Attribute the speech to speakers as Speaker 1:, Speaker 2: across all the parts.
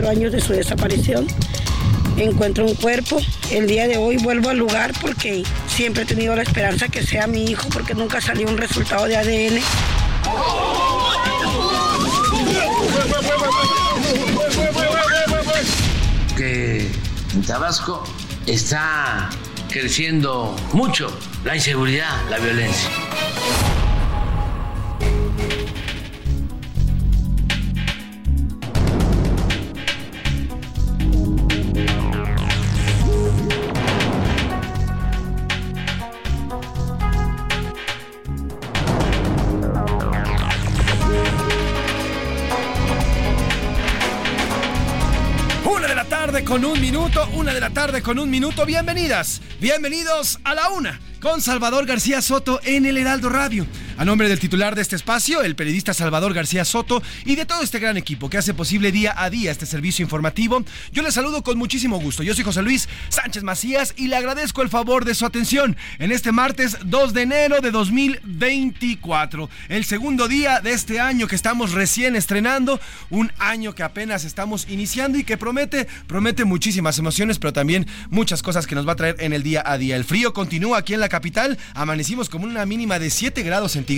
Speaker 1: cuatro años de su desaparición. Encuentro un cuerpo. El día de hoy vuelvo al lugar porque siempre he tenido la esperanza que sea mi hijo porque nunca salió un resultado de ADN.
Speaker 2: que en Tabasco está creciendo mucho la inseguridad, la violencia.
Speaker 3: Con un minuto, una de la tarde con un minuto. Bienvenidas, bienvenidos a la una con Salvador García Soto en el Heraldo Radio. A nombre del titular de este espacio, el periodista Salvador García Soto, y de todo este gran equipo que hace posible día a día este servicio informativo, yo les saludo con muchísimo gusto. Yo soy José Luis Sánchez Macías y le agradezco el favor de su atención en este martes 2 de enero de 2024, el segundo día de este año que estamos recién estrenando, un año que apenas estamos iniciando y que promete, promete muchísimas emociones, pero también muchas cosas que nos va a traer en el día a día. El frío continúa aquí en la capital, amanecimos como una mínima de 7 grados centígrados.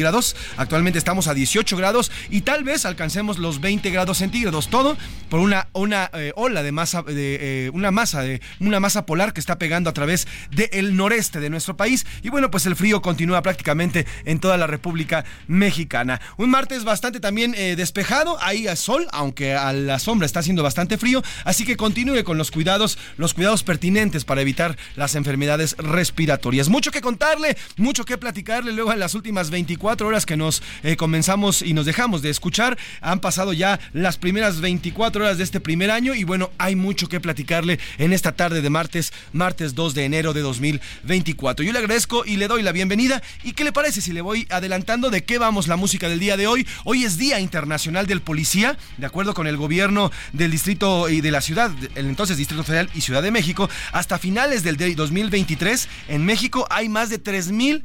Speaker 3: Actualmente estamos a 18 grados y tal vez alcancemos los 20 grados centígrados. Todo por una, una eh, ola de masa, de, eh, una masa de una masa polar que está pegando a través del noreste de nuestro país. Y bueno, pues el frío continúa prácticamente en toda la República Mexicana. Un martes bastante también eh, despejado, ahí a sol, aunque a la sombra está haciendo bastante frío. Así que continúe con los cuidados, los cuidados pertinentes para evitar las enfermedades respiratorias. Mucho que contarle, mucho que platicarle luego en las últimas 24 horas que nos eh, comenzamos y nos dejamos de escuchar. Han pasado ya las primeras 24 horas de este primer año y bueno, hay mucho que platicarle en esta tarde de martes, martes 2 de enero de 2024. Yo le agradezco y le doy la bienvenida. ¿Y qué le parece si le voy adelantando de qué vamos la música del día de hoy? Hoy es Día Internacional del Policía, de acuerdo con el gobierno del distrito y de la ciudad, el entonces Distrito Federal y Ciudad de México, hasta finales del 2023 en México hay más de 3.000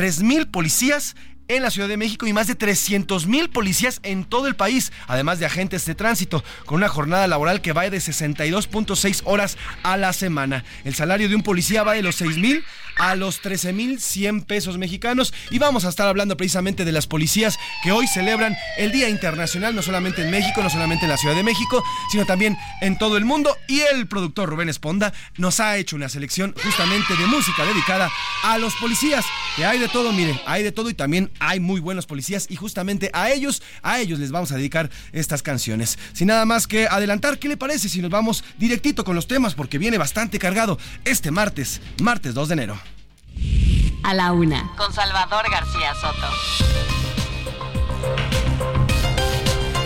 Speaker 3: 3.000 policías en la Ciudad de México y más de 300 mil policías en todo el país, además de agentes de tránsito, con una jornada laboral que va de 62.6 horas a la semana. El salario de un policía va de los 6 mil a los 13 mil 100 pesos mexicanos y vamos a estar hablando precisamente de las policías que hoy celebran el Día Internacional, no solamente en México, no solamente en la Ciudad de México, sino también en todo el mundo. Y el productor Rubén Esponda nos ha hecho una selección justamente de música dedicada a los policías, que hay de todo, miren, hay de todo y también hay muy buenos policías y justamente a ellos, a ellos les vamos a dedicar estas canciones. Sin nada más que adelantar, ¿qué le parece si nos vamos directito con los temas? Porque viene bastante cargado este martes, martes 2 de enero.
Speaker 4: A la una.
Speaker 5: Con Salvador García Soto.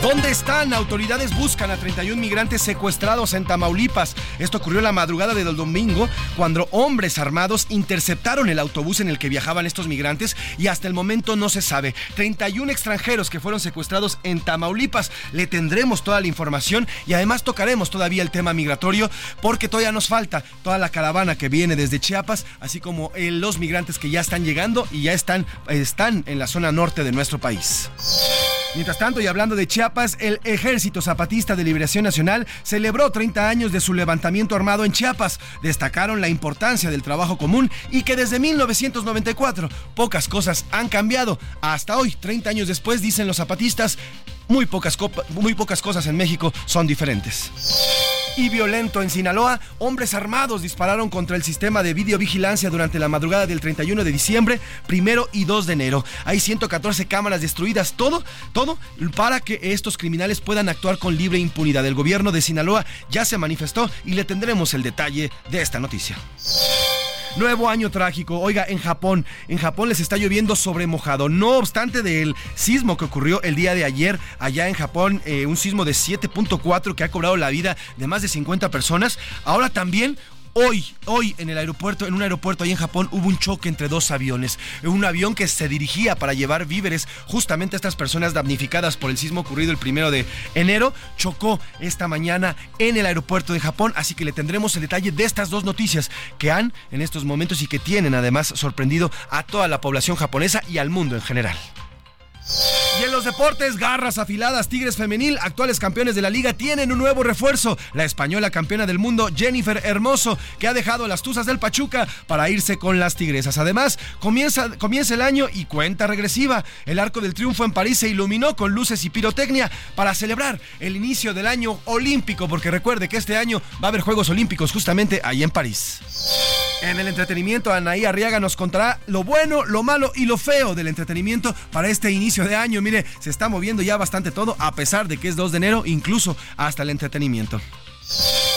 Speaker 3: ¿Dónde están? Autoridades buscan a 31 migrantes secuestrados en Tamaulipas. Esto ocurrió la madrugada del domingo cuando hombres armados interceptaron el autobús en el que viajaban estos migrantes y hasta el momento no se sabe. 31 extranjeros que fueron secuestrados en Tamaulipas. Le tendremos toda la información y además tocaremos todavía el tema migratorio porque todavía nos falta toda la caravana que viene desde Chiapas, así como eh, los migrantes que ya están llegando y ya están, están en la zona norte de nuestro país. Mientras tanto, y hablando de Chiapas, el Ejército Zapatista de Liberación Nacional celebró 30 años de su levantamiento armado en Chiapas. Destacaron la importancia del trabajo común y que desde 1994 pocas cosas han cambiado. Hasta hoy, 30 años después, dicen los zapatistas, muy pocas, muy pocas cosas en México son diferentes y violento en Sinaloa, hombres armados dispararon contra el sistema de videovigilancia durante la madrugada del 31 de diciembre, primero y 2 de enero. Hay 114 cámaras destruidas, todo, todo para que estos criminales puedan actuar con libre impunidad. El gobierno de Sinaloa ya se manifestó y le tendremos el detalle de esta noticia. Nuevo año trágico. Oiga, en Japón, en Japón les está lloviendo sobre mojado. No obstante del sismo que ocurrió el día de ayer allá en Japón, eh, un sismo de 7.4 que ha cobrado la vida de más de 50 personas. Ahora también Hoy, hoy en el aeropuerto, en un aeropuerto ahí en Japón, hubo un choque entre dos aviones. Un avión que se dirigía para llevar víveres justamente a estas personas damnificadas por el sismo ocurrido el primero de enero, chocó esta mañana en el aeropuerto de Japón. Así que le tendremos el detalle de estas dos noticias que han en estos momentos y que tienen además sorprendido a toda la población japonesa y al mundo en general. Y en los deportes, garras afiladas, Tigres Femenil, actuales campeones de la liga, tienen un nuevo refuerzo. La española campeona del mundo, Jennifer Hermoso, que ha dejado las Tuzas del Pachuca para irse con las Tigresas. Además, comienza, comienza el año y cuenta regresiva. El arco del triunfo en París se iluminó con luces y pirotecnia para celebrar el inicio del año olímpico, porque recuerde que este año va a haber Juegos Olímpicos justamente ahí en París. En el entretenimiento, Anaí Arriaga nos contará lo bueno, lo malo y lo feo del entretenimiento para este inicio de año. Mire, se está moviendo ya bastante todo, a pesar de que es 2 de enero, incluso hasta el entretenimiento.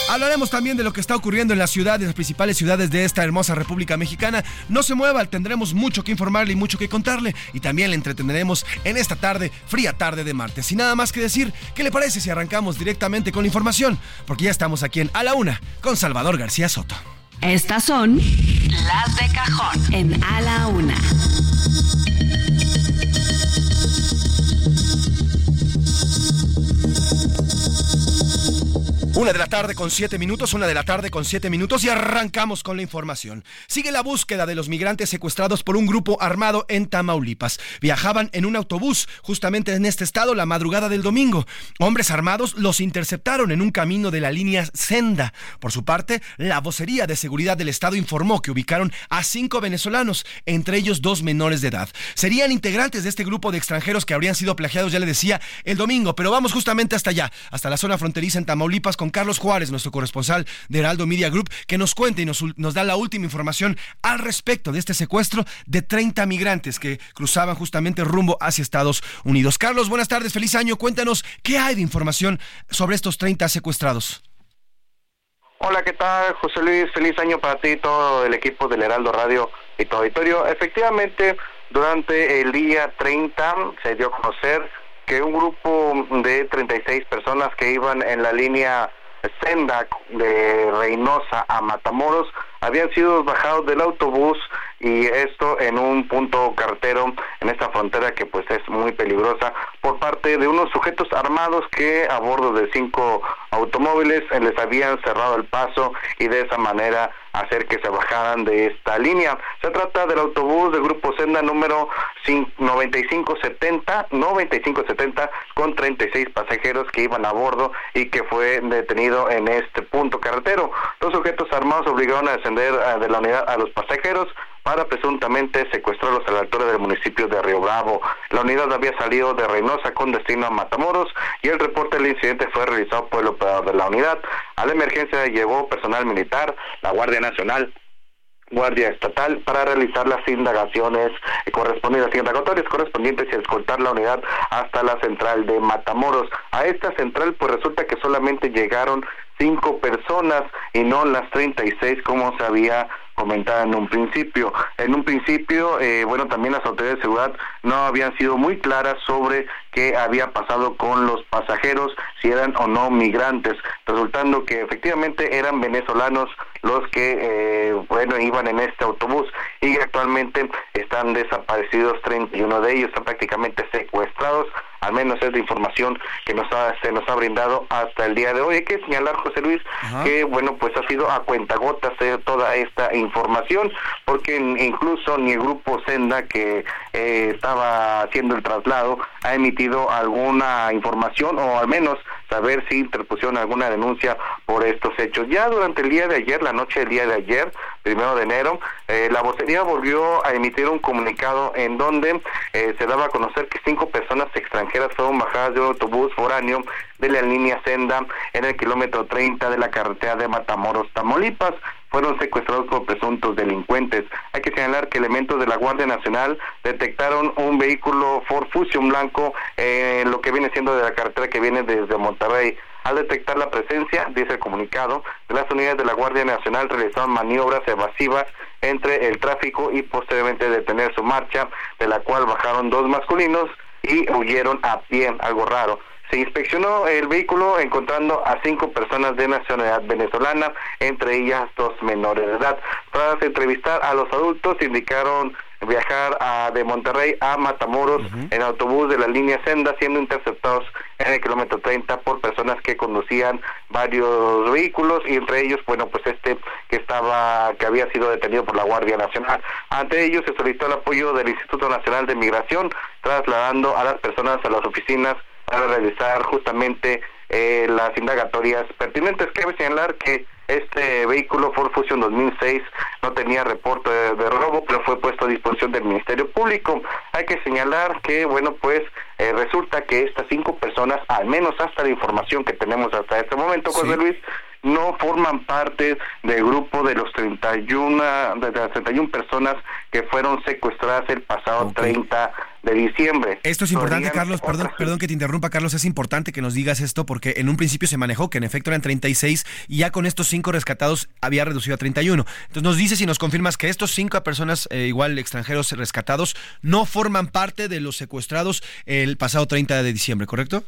Speaker 3: Hablaremos también de lo que está ocurriendo en las ciudades, las principales ciudades de esta hermosa República Mexicana. No se mueva, tendremos mucho que informarle y mucho que contarle. Y también le entreteneremos en esta tarde, fría tarde de martes. Sin nada más que decir, ¿qué le parece si arrancamos directamente con la información? Porque ya estamos aquí en A la Una con Salvador García Soto.
Speaker 4: Estas son las de cajón en A la Una.
Speaker 3: Una de la tarde con siete minutos, una de la tarde con siete minutos y arrancamos con la información. Sigue la búsqueda de los migrantes secuestrados por un grupo armado en Tamaulipas. Viajaban en un autobús justamente en este estado la madrugada del domingo. Hombres armados los interceptaron en un camino de la línea Senda. Por su parte, la vocería de seguridad del estado informó que ubicaron a cinco venezolanos, entre ellos dos menores de edad. Serían integrantes de este grupo de extranjeros que habrían sido plagiados, ya le decía, el domingo, pero vamos justamente hasta allá, hasta la zona fronteriza en Tamaulipas con Carlos Juárez, nuestro corresponsal de Heraldo Media Group, que nos cuente y nos, nos da la última información al respecto de este secuestro de 30 migrantes que cruzaban justamente rumbo hacia Estados Unidos. Carlos, buenas tardes, feliz año. Cuéntanos qué hay de información sobre estos 30 secuestrados.
Speaker 6: Hola, ¿qué tal, José Luis? Feliz año para ti y todo el equipo del Heraldo Radio y tu auditorio. Efectivamente, durante el día 30 se dio a conocer que un grupo de 36 personas que iban en la línea senda de Reynosa a Matamoros habían sido bajados del autobús y esto en un punto carretero en esta frontera que pues es muy peligrosa por parte de unos sujetos armados que a bordo de cinco automóviles les habían cerrado el paso y de esa manera hacer que se bajaran de esta línea. Se trata del autobús del grupo Senda número 9570, 9570 con 36 pasajeros que iban a bordo y que fue detenido en este punto carretero. Los sujetos armados obligaron a descender eh, de la unidad a los pasajeros para presuntamente secuestrarlos a la altura del municipio de Río Bravo. La unidad había salido de Reynosa con destino a Matamoros y el reporte del incidente fue realizado por el operador de la unidad. A la emergencia llevó personal militar, la Guardia Nacional, Guardia Estatal para realizar las indagaciones correspondientes, indagatorias correspondientes y escoltar la unidad hasta la central de Matamoros. A esta central pues resulta que solamente llegaron cinco personas y no las 36 como se había comentaba en un principio. En un principio, eh, bueno, también las autoridades de seguridad no habían sido muy claras sobre qué había pasado con los pasajeros, si eran o no migrantes, resultando que efectivamente eran venezolanos los que, eh, bueno, iban en este autobús y actualmente están desaparecidos 31 de ellos, están prácticamente secuestrados al menos es la información que nos se nos ha brindado hasta el día de hoy. Hay que señalar, José Luis, que bueno, pues ha sido a cuentagotas eh, toda esta información, porque incluso ni el grupo Senda que eh, estaba haciendo el traslado ha emitido alguna información o al menos saber si interpusieron alguna denuncia por estos hechos. Ya durante el día de ayer, la noche del día de ayer, primero de enero, eh, la vocería volvió a emitir un comunicado en donde se daba a conocer que cinco personas extranjeras fueron bajadas de un autobús foráneo de la línea Senda en el kilómetro 30 de la carretera de Matamoros, Tamaulipas. Fueron secuestrados por presuntos delincuentes. Hay que señalar que elementos de la Guardia Nacional detectaron un vehículo Ford Fusion blanco en lo que viene siendo de la carretera que viene desde Monterrey. Al detectar la presencia, dice el comunicado, de las unidades de la Guardia Nacional realizaron maniobras evasivas entre el tráfico y posteriormente detener su marcha, de la cual bajaron dos masculinos y huyeron a pie, algo raro. Se inspeccionó el vehículo encontrando a cinco personas de nacionalidad venezolana, entre ellas dos menores de edad. Tras entrevistar a los adultos, indicaron viajar a, de Monterrey a Matamoros en autobús de la línea Senda, siendo interceptados en el kilómetro 30 por personas que conducían varios vehículos y entre ellos, bueno, pues este que estaba, que había sido detenido por la Guardia Nacional. Ante ellos se solicitó el apoyo del Instituto Nacional de Migración, trasladando a las personas a las oficinas para realizar justamente eh, las indagatorias pertinentes. Cabe señalar que este vehículo Ford Fusion 2006 no tenía reporte de, robo, pero fue puesto a disposición del Ministerio Público. Hay que señalar que, bueno, pues eh, resulta que estas cinco personas, al menos hasta la información que tenemos hasta este momento, José Luis, no forman parte del grupo de los 31 de las 31 personas que fueron secuestradas el pasado 30 de diciembre.
Speaker 3: Esto es importante, Carlos, perdón, perdón que te interrumpa, Carlos, es importante que nos digas esto porque en un principio se manejó que en efecto eran 36 y ya con estos cinco rescatados había reducido a 31. Entonces nos dices y nos confirmas que estos cinco personas, eh, igual extranjeros rescatados, no forman parte de los secuestrados el pasado 30 de diciembre, ¿correcto?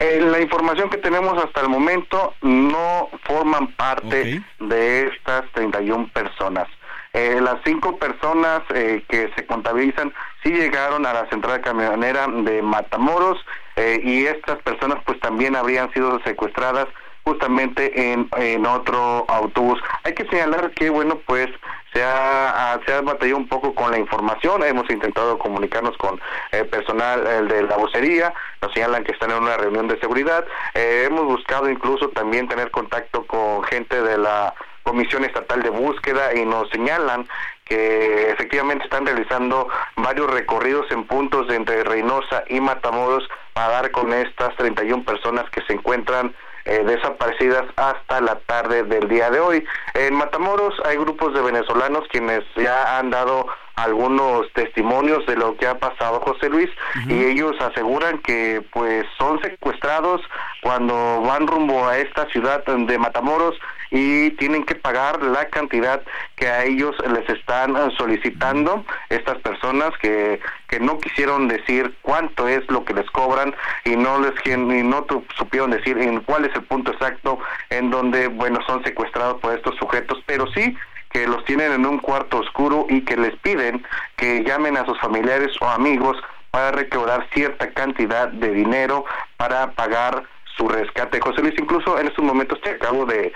Speaker 6: Eh, la información que tenemos hasta el momento no forman parte de estas 31 personas. Eh, las cinco personas eh, que se contabilizan sí llegaron a la central camionera de Matamoros y estas personas pues también habrían sido secuestradas justamente en, en otro autobús. Hay que señalar que, bueno, pues se ha, se ha batallado un poco con la información, hemos intentado comunicarnos con el personal de la vocería, nos señalan que están en una reunión de seguridad, eh, hemos buscado incluso también tener contacto con gente de la Comisión Estatal de Búsqueda y nos señalan que efectivamente están realizando varios recorridos en puntos de entre Reynosa y Matamoros para dar con estas 31 personas que se encuentran eh, desaparecidas hasta la tarde del día de hoy. En Matamoros hay grupos de venezolanos quienes ya han dado algunos testimonios de lo que ha pasado José Luis y ellos aseguran que pues son secuestrados cuando van rumbo a esta ciudad de Matamoros y tienen que pagar la cantidad que a ellos les están solicitando estas personas que, que no quisieron decir cuánto es lo que les cobran y no les y no supieron decir en cuál es el punto exacto en donde bueno son secuestrados por estos sujetos pero sí que los tienen en un cuarto oscuro y que les piden que llamen a sus familiares o amigos para recaudar cierta cantidad de dinero para pagar su rescate. José Luis, incluso en estos momentos te acabo de,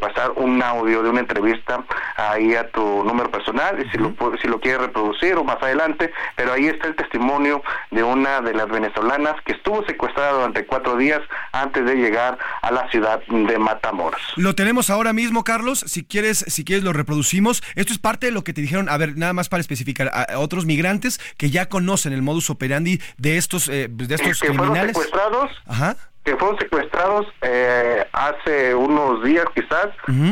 Speaker 6: pasar un audio de una entrevista ahí a tu número personal, y si, lo, si lo quieres reproducir o más adelante, pero ahí está el testimonio de una de las venezolanas que estuvo secuestrada durante cuatro días antes de llegar a la ciudad de Matamoros.
Speaker 3: Lo tenemos ahora mismo, Carlos, si quieres, si quieres lo reproducimos. Esto es parte de lo que te dijeron, a ver, nada más para especificar, a otros migrantes que ya conocen el modus operandi de estos, eh, de estos
Speaker 6: que
Speaker 3: criminales.
Speaker 6: Fueron secuestrados. Ajá que fueron secuestrados eh, hace unos días quizás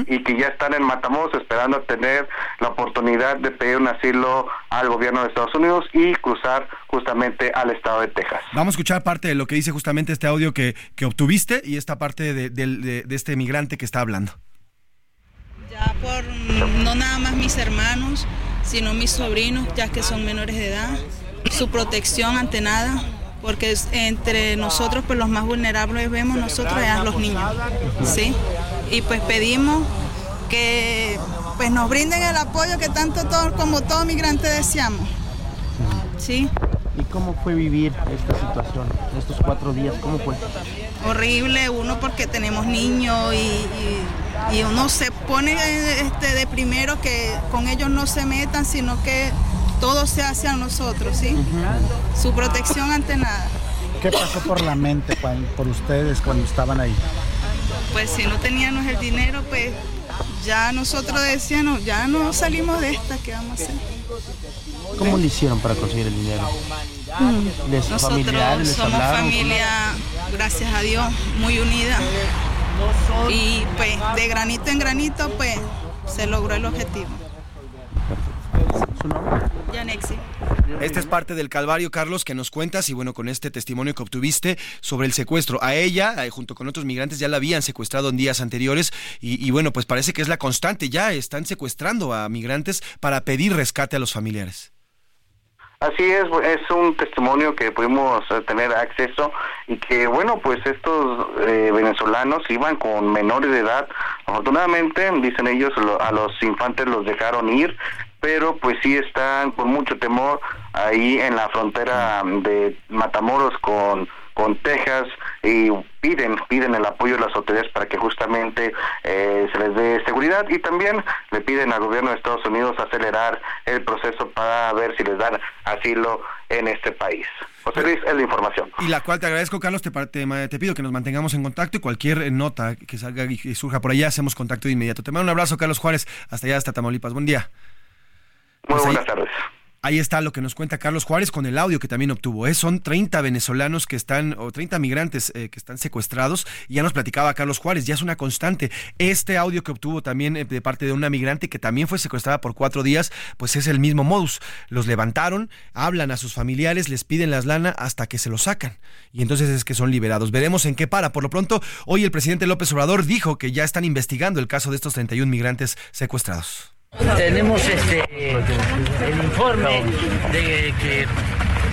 Speaker 6: y que ya están en Matamoros esperando tener la oportunidad de pedir un asilo al gobierno de Estados Unidos y cruzar justamente al estado de Texas.
Speaker 3: Vamos a escuchar parte de lo que dice justamente este audio que, que obtuviste y esta parte de, de este migrante que está hablando.
Speaker 7: Ya por no nada más mis hermanos, sino mis sobrinos, ya que son menores de edad, su protección ante nada, porque entre nosotros pues los más vulnerables vemos nosotros ya los niños, ¿sí? Y pues pedimos que pues nos brinden el apoyo que tanto todo, como todo migrante deseamos, ¿sí?
Speaker 8: ¿Y cómo fue vivir esta situación, estos cuatro días? ¿Cómo fue?
Speaker 7: Horrible, uno porque tenemos niños y, uno se pone este, de primero que con ellos no se metan, sino que todo se hace a nosotros, ¿sí? Su protección ante nada.
Speaker 8: ¿Qué pasó por la mente por ustedes cuando estaban ahí?
Speaker 7: Pues si no teníamos el dinero, pues ya nosotros decíamos, ya no salimos de esta, ¿qué vamos a hacer?
Speaker 8: ¿Cómo le hicieron para conseguir el dinero?
Speaker 7: Mm. Nosotros somos familia, gracias a Dios, muy unida. Y pues de granito en granito, pues se logró el objetivo.
Speaker 8: ¿Su nombre?
Speaker 7: Yanexi.
Speaker 3: Este es parte del calvario, Carlos, que nos cuentas y bueno, con este testimonio que obtuviste sobre el secuestro. A ella, eh, junto con otros migrantes, ya la habían secuestrado en días anteriores y, bueno, pues parece que es la constante. Ya están secuestrando a migrantes para pedir rescate a los familiares.
Speaker 6: Así es, es un testimonio que pudimos eh, tener acceso y que, bueno, pues estos eh, venezolanos iban con menores de edad. Afortunadamente, dicen ellos, a los infantes los dejaron ir, pero pues sí están con mucho temor ahí en la frontera de Matamoros con con Texas y piden piden el apoyo de las autoridades para que justamente eh, se les dé seguridad y también le piden al gobierno de Estados Unidos acelerar el proceso para ver si les dan asilo en este país. José Luis, es la información.
Speaker 3: Y la cual te agradezco, Carlos, te, te, pido que nos mantengamos en contacto y cualquier nota que salga y surja por allá, hacemos contacto de inmediato. Te mando un abrazo, Carlos Juárez, hasta allá, hasta Tamaulipas. Buen día.
Speaker 6: Muy pues buenas tardes.
Speaker 3: Ahí está lo que nos cuenta Carlos Juárez con el audio que también obtuvo. ¿eh? Son 30 venezolanos que están, o 30 migrantes eh, que están secuestrados. Y ya nos platicaba Carlos Juárez, ya es una constante. Este audio que obtuvo también eh, de parte de una migrante que también fue secuestrada por cuatro días, pues es el mismo modus. Los levantaron, hablan a sus familiares, les piden las lana hasta que se los sacan. Y entonces es que son liberados. Veremos en qué para. Por lo pronto, hoy el presidente López Obrador dijo que ya están investigando el caso de estos 31 migrantes secuestrados.
Speaker 9: Tenemos este el informe de que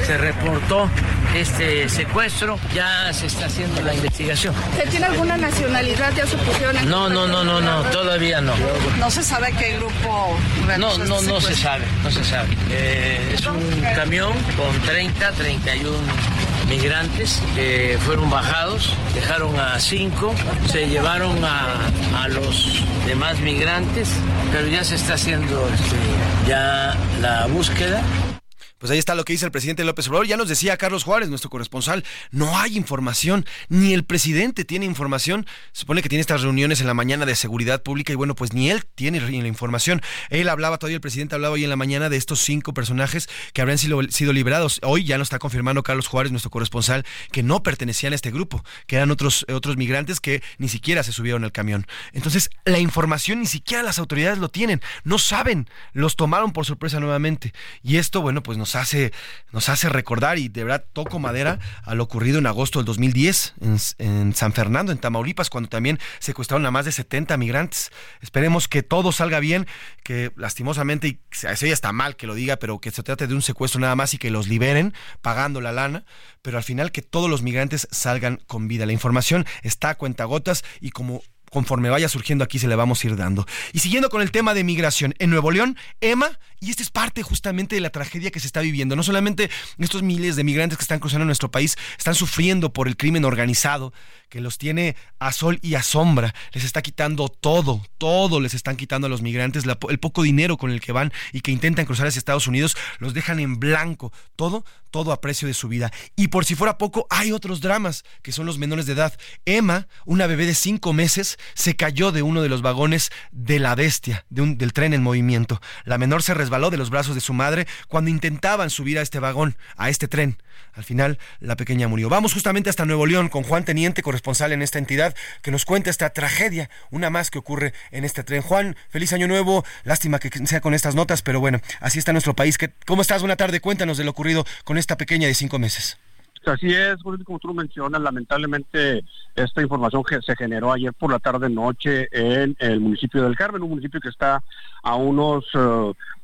Speaker 9: se reportó este secuestro, ya se está haciendo la investigación.
Speaker 7: ¿Se tiene alguna nacionalidad ya supusieron?
Speaker 9: No, no, no, no, no, todavía no.
Speaker 7: No se sabe qué grupo.
Speaker 9: No, no, no se sabe, no se sabe. Eh, es un camión con 30, 31 migrantes que fueron bajados, dejaron a cinco, se llevaron a, los demás migrantes, pero ya se está haciendo este, ya la búsqueda
Speaker 3: pues ahí está lo que dice el presidente López Obrador. Ya nos decía Carlos Juárez, nuestro corresponsal, no hay información, ni el presidente tiene información. Se supone que tiene estas reuniones en la mañana de seguridad pública y bueno, pues ni él tiene la información. Él hablaba, todavía el presidente hablaba hoy en la mañana de estos cinco personajes que habrían sido, liberados. Hoy ya nos está confirmando Carlos Juárez, nuestro corresponsal, que no pertenecían a este grupo, que eran otros, otros migrantes que ni siquiera se subieron al camión. Entonces, la información ni siquiera las autoridades lo tienen, no saben, los tomaron por sorpresa nuevamente. Y esto, bueno, pues nos hace, nos hace recordar y de verdad toco madera a lo ocurrido en agosto del 2010 en, San Fernando, en Tamaulipas, cuando también secuestraron a más de 70 migrantes. Esperemos que todo salga bien, que lastimosamente, y eso ya está mal que lo diga, pero que se trate de un secuestro nada más y que los liberen pagando la lana, pero al final que todos los migrantes salgan con vida. La información está a cuentagotas y como conforme vaya surgiendo aquí se le vamos a ir dando. Y siguiendo con el tema de migración, en Nuevo León, Emma, y esta es parte justamente de la tragedia que se está viviendo. No solamente estos miles de migrantes que están cruzando nuestro país están sufriendo por el crimen organizado, que los tiene a sol y a sombra, les está quitando todo, todo les están quitando a los migrantes, el poco dinero con el que van y que intentan cruzar hacia Estados Unidos, los dejan en blanco, todo, todo a precio de su vida. Y por si fuera poco, hay otros dramas, que son los menores de edad. Emma, una bebé de cinco meses, se cayó de uno de los vagones de la bestia, del tren en movimiento. La menor se resbaló de los brazos de su madre cuando intentaban subir a este vagón, a este tren. Al final, la pequeña murió. Vamos justamente hasta Nuevo León con Juan Teniente, corresponsal en esta entidad, que nos cuenta esta tragedia, una más que ocurre en este tren. Juan, feliz año nuevo. Lástima que sea con estas notas, pero bueno, así está nuestro país. ¿Cómo estás? Buena tarde. Cuéntanos de lo ocurrido con esta pequeña de cinco meses.
Speaker 10: Así es, como tú lo mencionas, lamentablemente esta información se generó ayer por la tarde-noche en el municipio del Carmen, un municipio que está a unos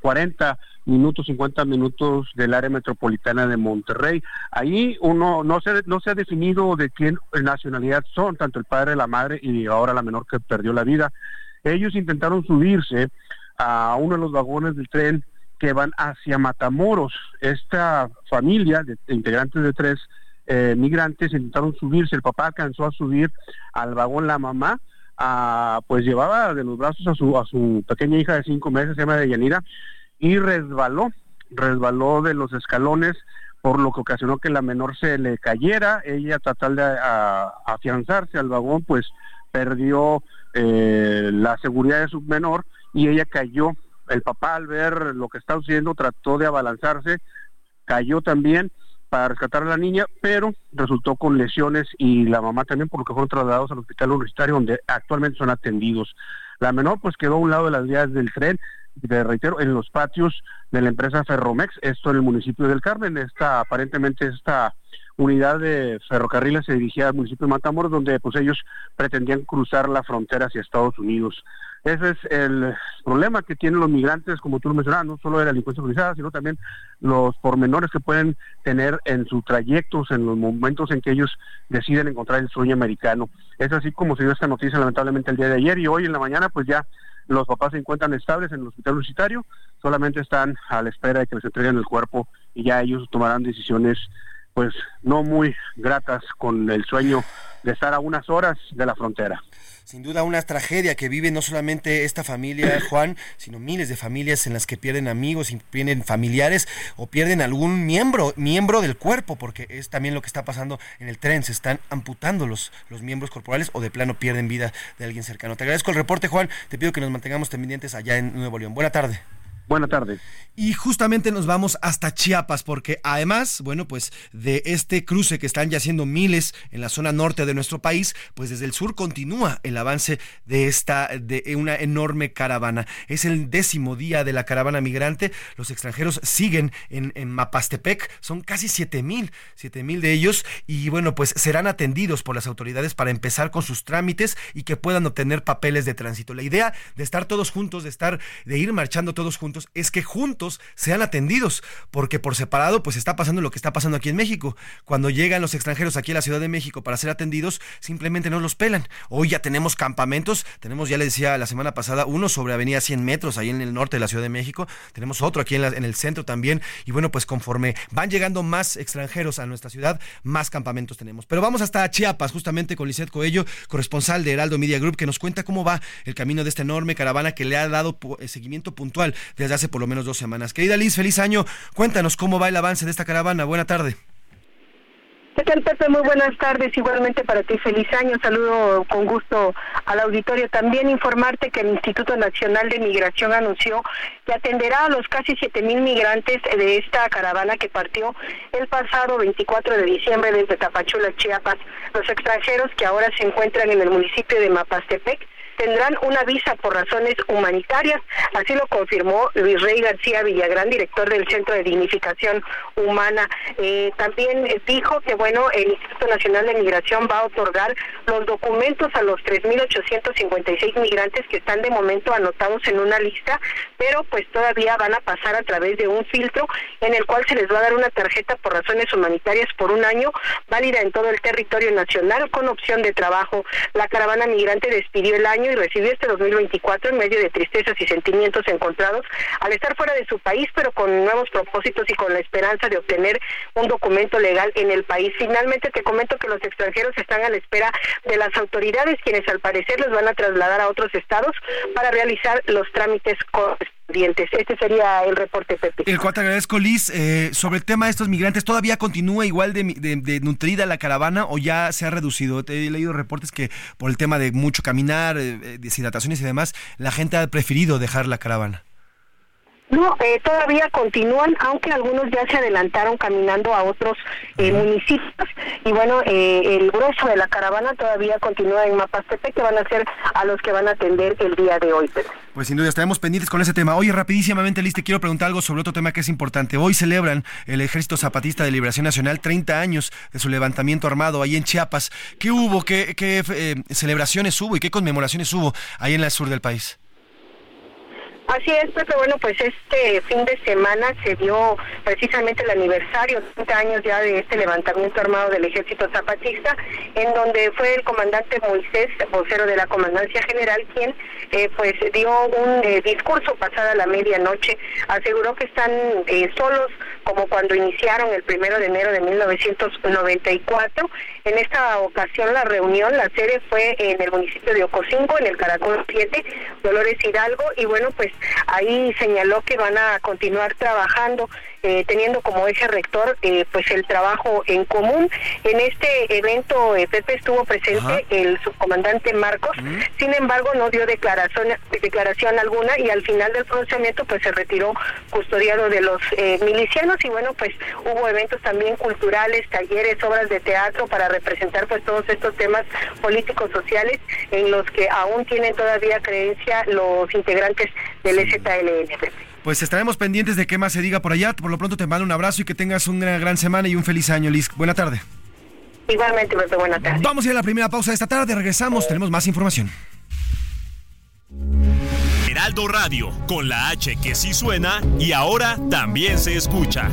Speaker 10: 40 eh, minutos, 50 minutos del área metropolitana de Monterrey. Ahí uno no se, no se ha definido de quién nacionalidad son, tanto el padre, la madre y ahora la menor que perdió la vida. Ellos intentaron subirse a uno de los vagones del tren que van hacia Matamoros. Esta familia de, integrantes de tres eh, migrantes intentaron subirse, el papá alcanzó a subir al vagón. La mamá, pues llevaba de los brazos a su, a su pequeña hija de cinco meses, se llama Deyanira, y resbaló, resbaló de los escalones, por lo que ocasionó que la menor se le cayera, ella tratar de afianzarse al vagón, pues perdió eh, la seguridad de su menor y ella cayó el papá al ver lo que está sucediendo trató de abalanzarse, cayó también para rescatar a la niña, pero resultó con lesiones y la mamá también, por lo que fueron trasladados al hospital universitario donde actualmente son atendidos. La menor pues quedó a un lado de las vías del tren, de reitero, en los patios de la empresa Ferromex, esto en el municipio del Carmen, esta aparentemente esta unidad de ferrocarriles se dirigía al municipio de Matamoros, donde pues ellos pretendían cruzar la frontera hacia Estados Unidos. Ese es el problema que tienen los migrantes, como tú lo mencionabas, no solo de la delincuencia organizada, sino también los pormenores que pueden tener en sus trayectos, en los momentos en que ellos deciden encontrar el sueño americano. Es así como se dio esta noticia lamentablemente el día de ayer y hoy en la mañana pues ya los papás se encuentran estables en el hospital universitario, solamente están a la espera de que les entreguen el cuerpo y ya ellos tomarán decisiones pues no muy gratas con el sueño de estar a unas horas de la frontera.
Speaker 3: Sin duda una tragedia que vive no solamente esta familia, Juan, sino miles de familias en las que pierden amigos y pierden familiares o pierden algún miembro, miembro del cuerpo, porque es también lo que está pasando en el tren, se están amputando los, los miembros corporales o de plano pierden vida de alguien cercano. Te agradezco el reporte, Juan, te pido que nos mantengamos pendientes allá en Nuevo León. Buena tarde.
Speaker 10: Buenas tardes.
Speaker 3: Y justamente nos vamos hasta Chiapas, porque además, bueno, pues de este cruce que están ya haciendo miles en la zona norte de nuestro país, pues desde el sur continúa el avance de esta, de una enorme caravana. Es el décimo día de la caravana migrante. Los extranjeros siguen en, en Mapastepec, son casi siete mil, siete mil de ellos, y bueno, pues serán atendidos por las autoridades para empezar con sus trámites y que puedan obtener papeles de tránsito. La idea de estar todos juntos, de estar, de ir marchando todos juntos, es que juntos sean atendidos, porque por separado pues está pasando lo que está pasando aquí en México. Cuando llegan los extranjeros aquí a la Ciudad de México para ser atendidos, simplemente no los pelan. Hoy ya tenemos campamentos, tenemos, ya le decía la semana pasada, uno sobre Avenida 100 metros, ahí en el norte de la Ciudad de México, tenemos otro aquí en, el centro también, y bueno, pues conforme van llegando más extranjeros a nuestra ciudad, más campamentos tenemos. Pero vamos hasta Chiapas, justamente con Lisette Coello, corresponsal de Heraldo Media Group, que nos cuenta cómo va el camino de esta enorme caravana que le ha dado eh, seguimiento puntual desde hace por lo menos dos semanas. Querida Liz, feliz año. Cuéntanos cómo va el avance de esta caravana. Buena tarde.
Speaker 11: ¿Qué tal, Pepe? Muy buenas tardes. Igualmente para ti, feliz año. Saludo con gusto al auditorio. También informarte que el Instituto Nacional de Migración anunció que atenderá a los casi siete mil migrantes de esta caravana que partió el pasado 24 de diciembre desde Tapachula, Chiapas. Los extranjeros que ahora se encuentran en el municipio de Mapastepec tendrán una visa por razones humanitarias. Así lo confirmó Luis Rey García Villagrán, director del Centro de Dignificación Humana. Eh, también dijo que, bueno, el Instituto Nacional de Migración va a otorgar los documentos a los 3.856 migrantes que están de momento anotados en una lista, pero pues todavía van a pasar a través de un filtro en el cual se les va a dar una tarjeta por razones humanitarias por un año, válida en todo el territorio nacional con opción de trabajo. La caravana migrante despidió el año y recibió este 2024 en medio de tristezas y sentimientos encontrados al estar fuera de su país, pero con nuevos propósitos y con la esperanza de obtener un documento legal en el país. Finalmente te comento que los extranjeros están a la espera de las autoridades, quienes al parecer los van a trasladar a otros estados para realizar los trámites correspondientes. Este sería el reporte, Pepe.
Speaker 3: El cual te agradezco, Liz. Eh, sobre el tema de estos migrantes, ¿todavía continúa igual de, de, nutrida la caravana o ya se ha reducido? He leído reportes que por el tema de mucho caminar, eh, eh, deshidrataciones y demás, la gente ha preferido dejar la caravana.
Speaker 11: No, eh, todavía continúan, aunque algunos ya se adelantaron caminando a otros eh, municipios. Y bueno, eh, el grueso de la caravana todavía continúa en Mapastepec, que van a ser a los que van a atender el día de hoy.
Speaker 3: Pues sin duda estaremos pendientes con ese tema. Oye, rapidísimamente, Liz, te quiero preguntar algo sobre otro tema que es importante. Hoy celebran el Ejército Zapatista de Liberación Nacional 30 años de su levantamiento armado ahí en Chiapas. ¿Qué hubo? ¿Qué, qué celebraciones hubo y qué conmemoraciones hubo ahí en el sur del país?
Speaker 11: Así es, Pepe. Bueno, pues este fin de semana se dio precisamente el aniversario, 30 años ya de este levantamiento armado del Ejército Zapatista, en donde fue el comandante Moisés, vocero de la Comandancia General, quien eh, pues dio un eh, discurso pasada la medianoche. Aseguró que están eh, solos como cuando iniciaron el primero de enero de 1994. En esta ocasión la reunión, la sede fue en el municipio de Ocosingo, en el Caracol 7, Dolores Hidalgo, y bueno, pues ahí señaló que van a continuar trabajando eh, teniendo como eje rector eh, pues el trabajo en común. En este evento eh, Pepe estuvo presente el subcomandante Marcos, sin embargo no dio declaración, declaración alguna y al final del pronunciamiento pues se retiró custodiado de los milicianos y bueno pues hubo eventos también culturales, talleres, obras de teatro para representar pues todos estos temas políticos sociales en los que aún tienen todavía creencia los integrantes del STLN.
Speaker 3: Pues estaremos pendientes de qué más se diga por allá. Por lo pronto te mando un abrazo y que tengas una gran semana y un feliz año, Liz. Buena tarde.
Speaker 11: Igualmente, buena tarde.
Speaker 3: Vamos a ir a la primera pausa de esta tarde. Regresamos, tenemos más información.
Speaker 12: Heraldo Radio, con la H que sí suena y ahora también se escucha.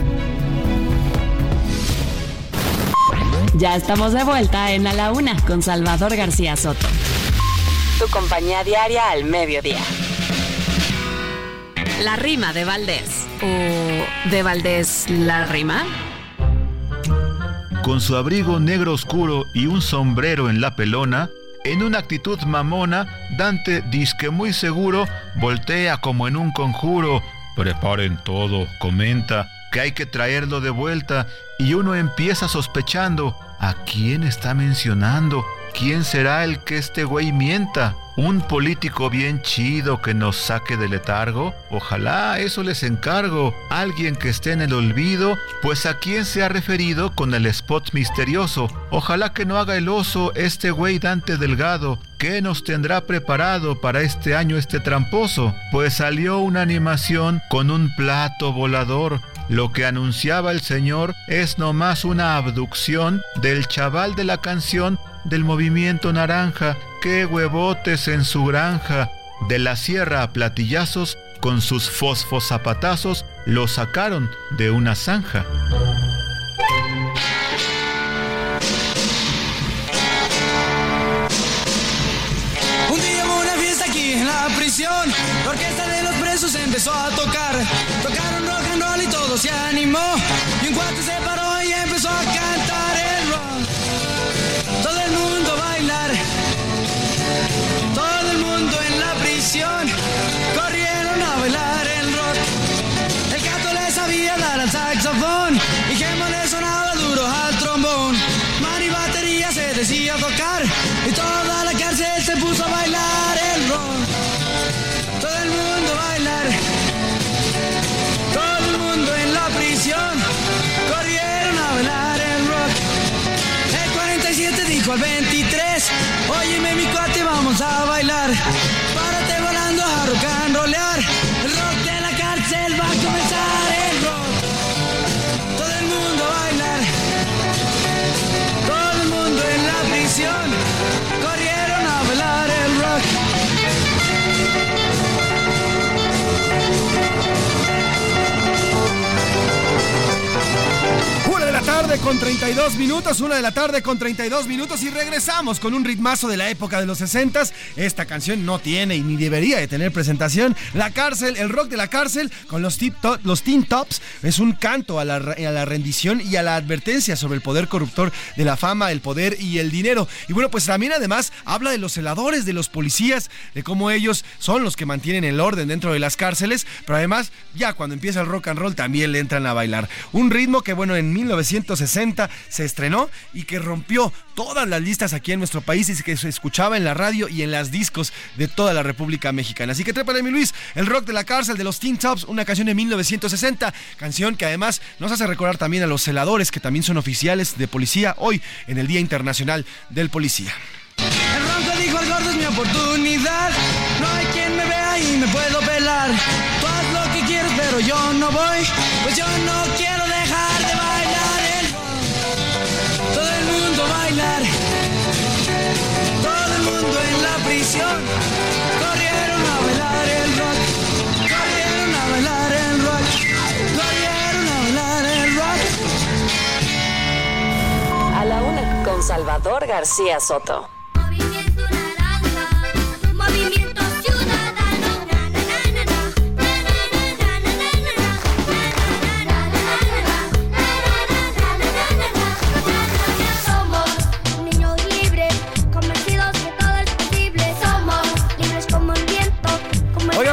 Speaker 4: Ya estamos de vuelta en A la Una con Salvador García Soto.
Speaker 5: Tu compañía diaria al mediodía.
Speaker 4: La rima de Valdés. ¿O de Valdés la rima?
Speaker 13: Con su abrigo negro oscuro y un sombrero en la pelona, en una actitud mamona, Dante disque muy seguro, voltea como en un conjuro. Preparen todo, comenta, que hay que traerlo de vuelta, y uno empieza sospechando, ¿a quién está mencionando? ¿Quién será el que este güey mienta? ¿Un político bien chido que nos saque del letargo? Ojalá eso les encargo. Alguien que esté en el olvido, pues a quién se ha referido con el spot misterioso. Ojalá que no haga el oso este güey Dante Delgado. ¿Qué nos tendrá preparado para este año este tramposo? Pues salió una animación con un plato volador. Lo que anunciaba el señor es nomás una abducción del chaval de la canción del movimiento naranja, qué huevotes en su granja, de la sierra a platillazos, con sus fosfosapatazos, lo sacaron de una zanja.
Speaker 14: Un día hubo una fiesta aquí en la prisión, la orquesta de los presos empezó a tocar, tocaron rock and roll y todo se animó, y un cuate se paró a bailar. Párate volando a rock and rollear.
Speaker 3: Tarde con 32 minutos, una de la tarde con 32 minutos y regresamos con un ritmazo de la época de los 60. Esta canción no tiene y ni debería de tener presentación. La cárcel, el rock de la cárcel con los, tip los Teen Tops es un canto a la, rendición y a la advertencia sobre el poder corruptor de la fama, el poder y el dinero. Y bueno, pues también además habla de los celadores, de los policías, de cómo ellos son los que mantienen el orden dentro de las cárceles, pero además ya cuando empieza el rock and roll también le entran a bailar. Un ritmo que bueno, en 1960 1960 se estrenó y que rompió todas las listas aquí en nuestro país y que se escuchaba en la radio y en las discos de toda la República Mexicana. Así que trépale, mi Luis, el rock de la cárcel de los Teen Tops, una canción de 1960, canción que además nos hace recordar también a los celadores que también son oficiales de policía hoy en el Día Internacional del Policía.
Speaker 14: El ronco dijo el gordo es mi oportunidad. No hay quien me vea y me puedo pelar. Tú haz lo que pero yo no voy. Pues yo no quiero prisión. Corrieron a bailar el rock. Corrieron a bailar el rock. Corrieron a bailar el rock.
Speaker 5: A la una con Salvador García Soto.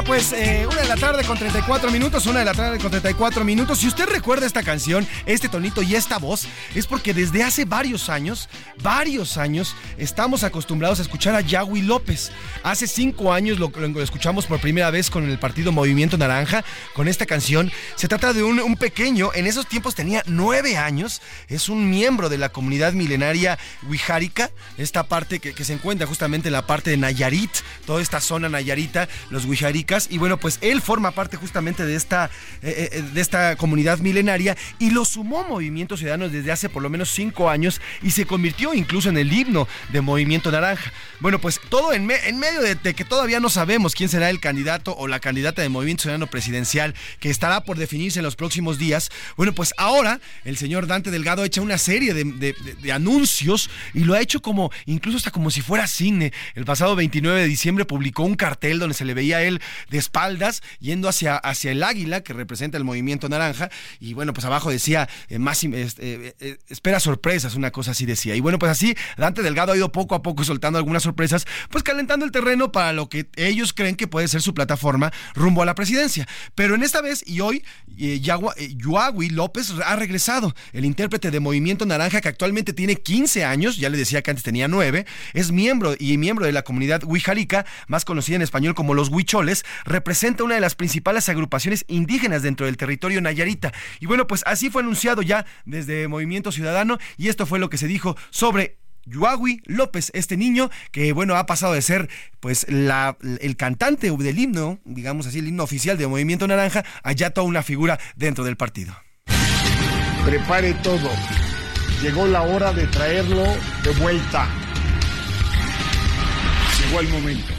Speaker 3: Pues eh, una de la tarde con 34 minutos, una de la tarde con 34 minutos. Si usted recuerda esta canción, este tonito y esta voz, es porque desde hace varios años, varios años, estamos acostumbrados a escuchar a Yahweh López. Hace cinco años lo, escuchamos por primera vez con el partido Movimiento Naranja, con esta canción. Se trata de un, pequeño, en esos tiempos tenía nueve años, es un miembro de la comunidad milenaria Wijárica, esta parte que, se encuentra justamente en la parte de Nayarit, toda esta zona Nayarita, los Y bueno, pues él forma parte justamente de esta, eh, eh, de esta comunidad milenaria y lo sumó Movimiento Ciudadano desde hace por lo menos cinco años y se convirtió incluso en el himno de Movimiento Naranja. Bueno, pues todo en, me- en medio de, que todavía no sabemos quién será el candidato o la candidata de Movimiento Ciudadano presidencial que estará por definirse en los próximos días. Bueno, pues ahora el señor Dante Delgado ha hecho una serie de- de anuncios y lo ha hecho como, incluso hasta como si fuera cine. El pasado 29 de diciembre publicó un cartel donde se le veía a él de espaldas yendo hacia, hacia el águila que representa el movimiento naranja y bueno, pues abajo decía, eh, más, eh, eh, eh, espera sorpresas, una cosa así decía. Y bueno, pues así Dante Delgado ha ido poco a poco soltando algunas sorpresas, pues calentando el terreno para lo que ellos creen que puede ser su plataforma rumbo a la presidencia. Pero en esta vez y hoy, Yuagui López ha regresado, el intérprete de Movimiento Naranja que actualmente tiene 15 años, ya le decía que antes tenía 9, es miembro y miembro de la comunidad Huijarica, más conocida en español como los Huicholes, representa una de las principales agrupaciones indígenas dentro del territorio Nayarita. Y bueno, pues así fue anunciado ya desde Movimiento Ciudadano y esto fue lo que se dijo sobre Yuagui López, este niño que bueno ha pasado de ser pues el cantante del himno, digamos así, el himno oficial de Movimiento Naranja, a ya toda una figura dentro del partido.
Speaker 15: Prepare todo. Llegó la hora de traerlo de vuelta. Llegó el momento.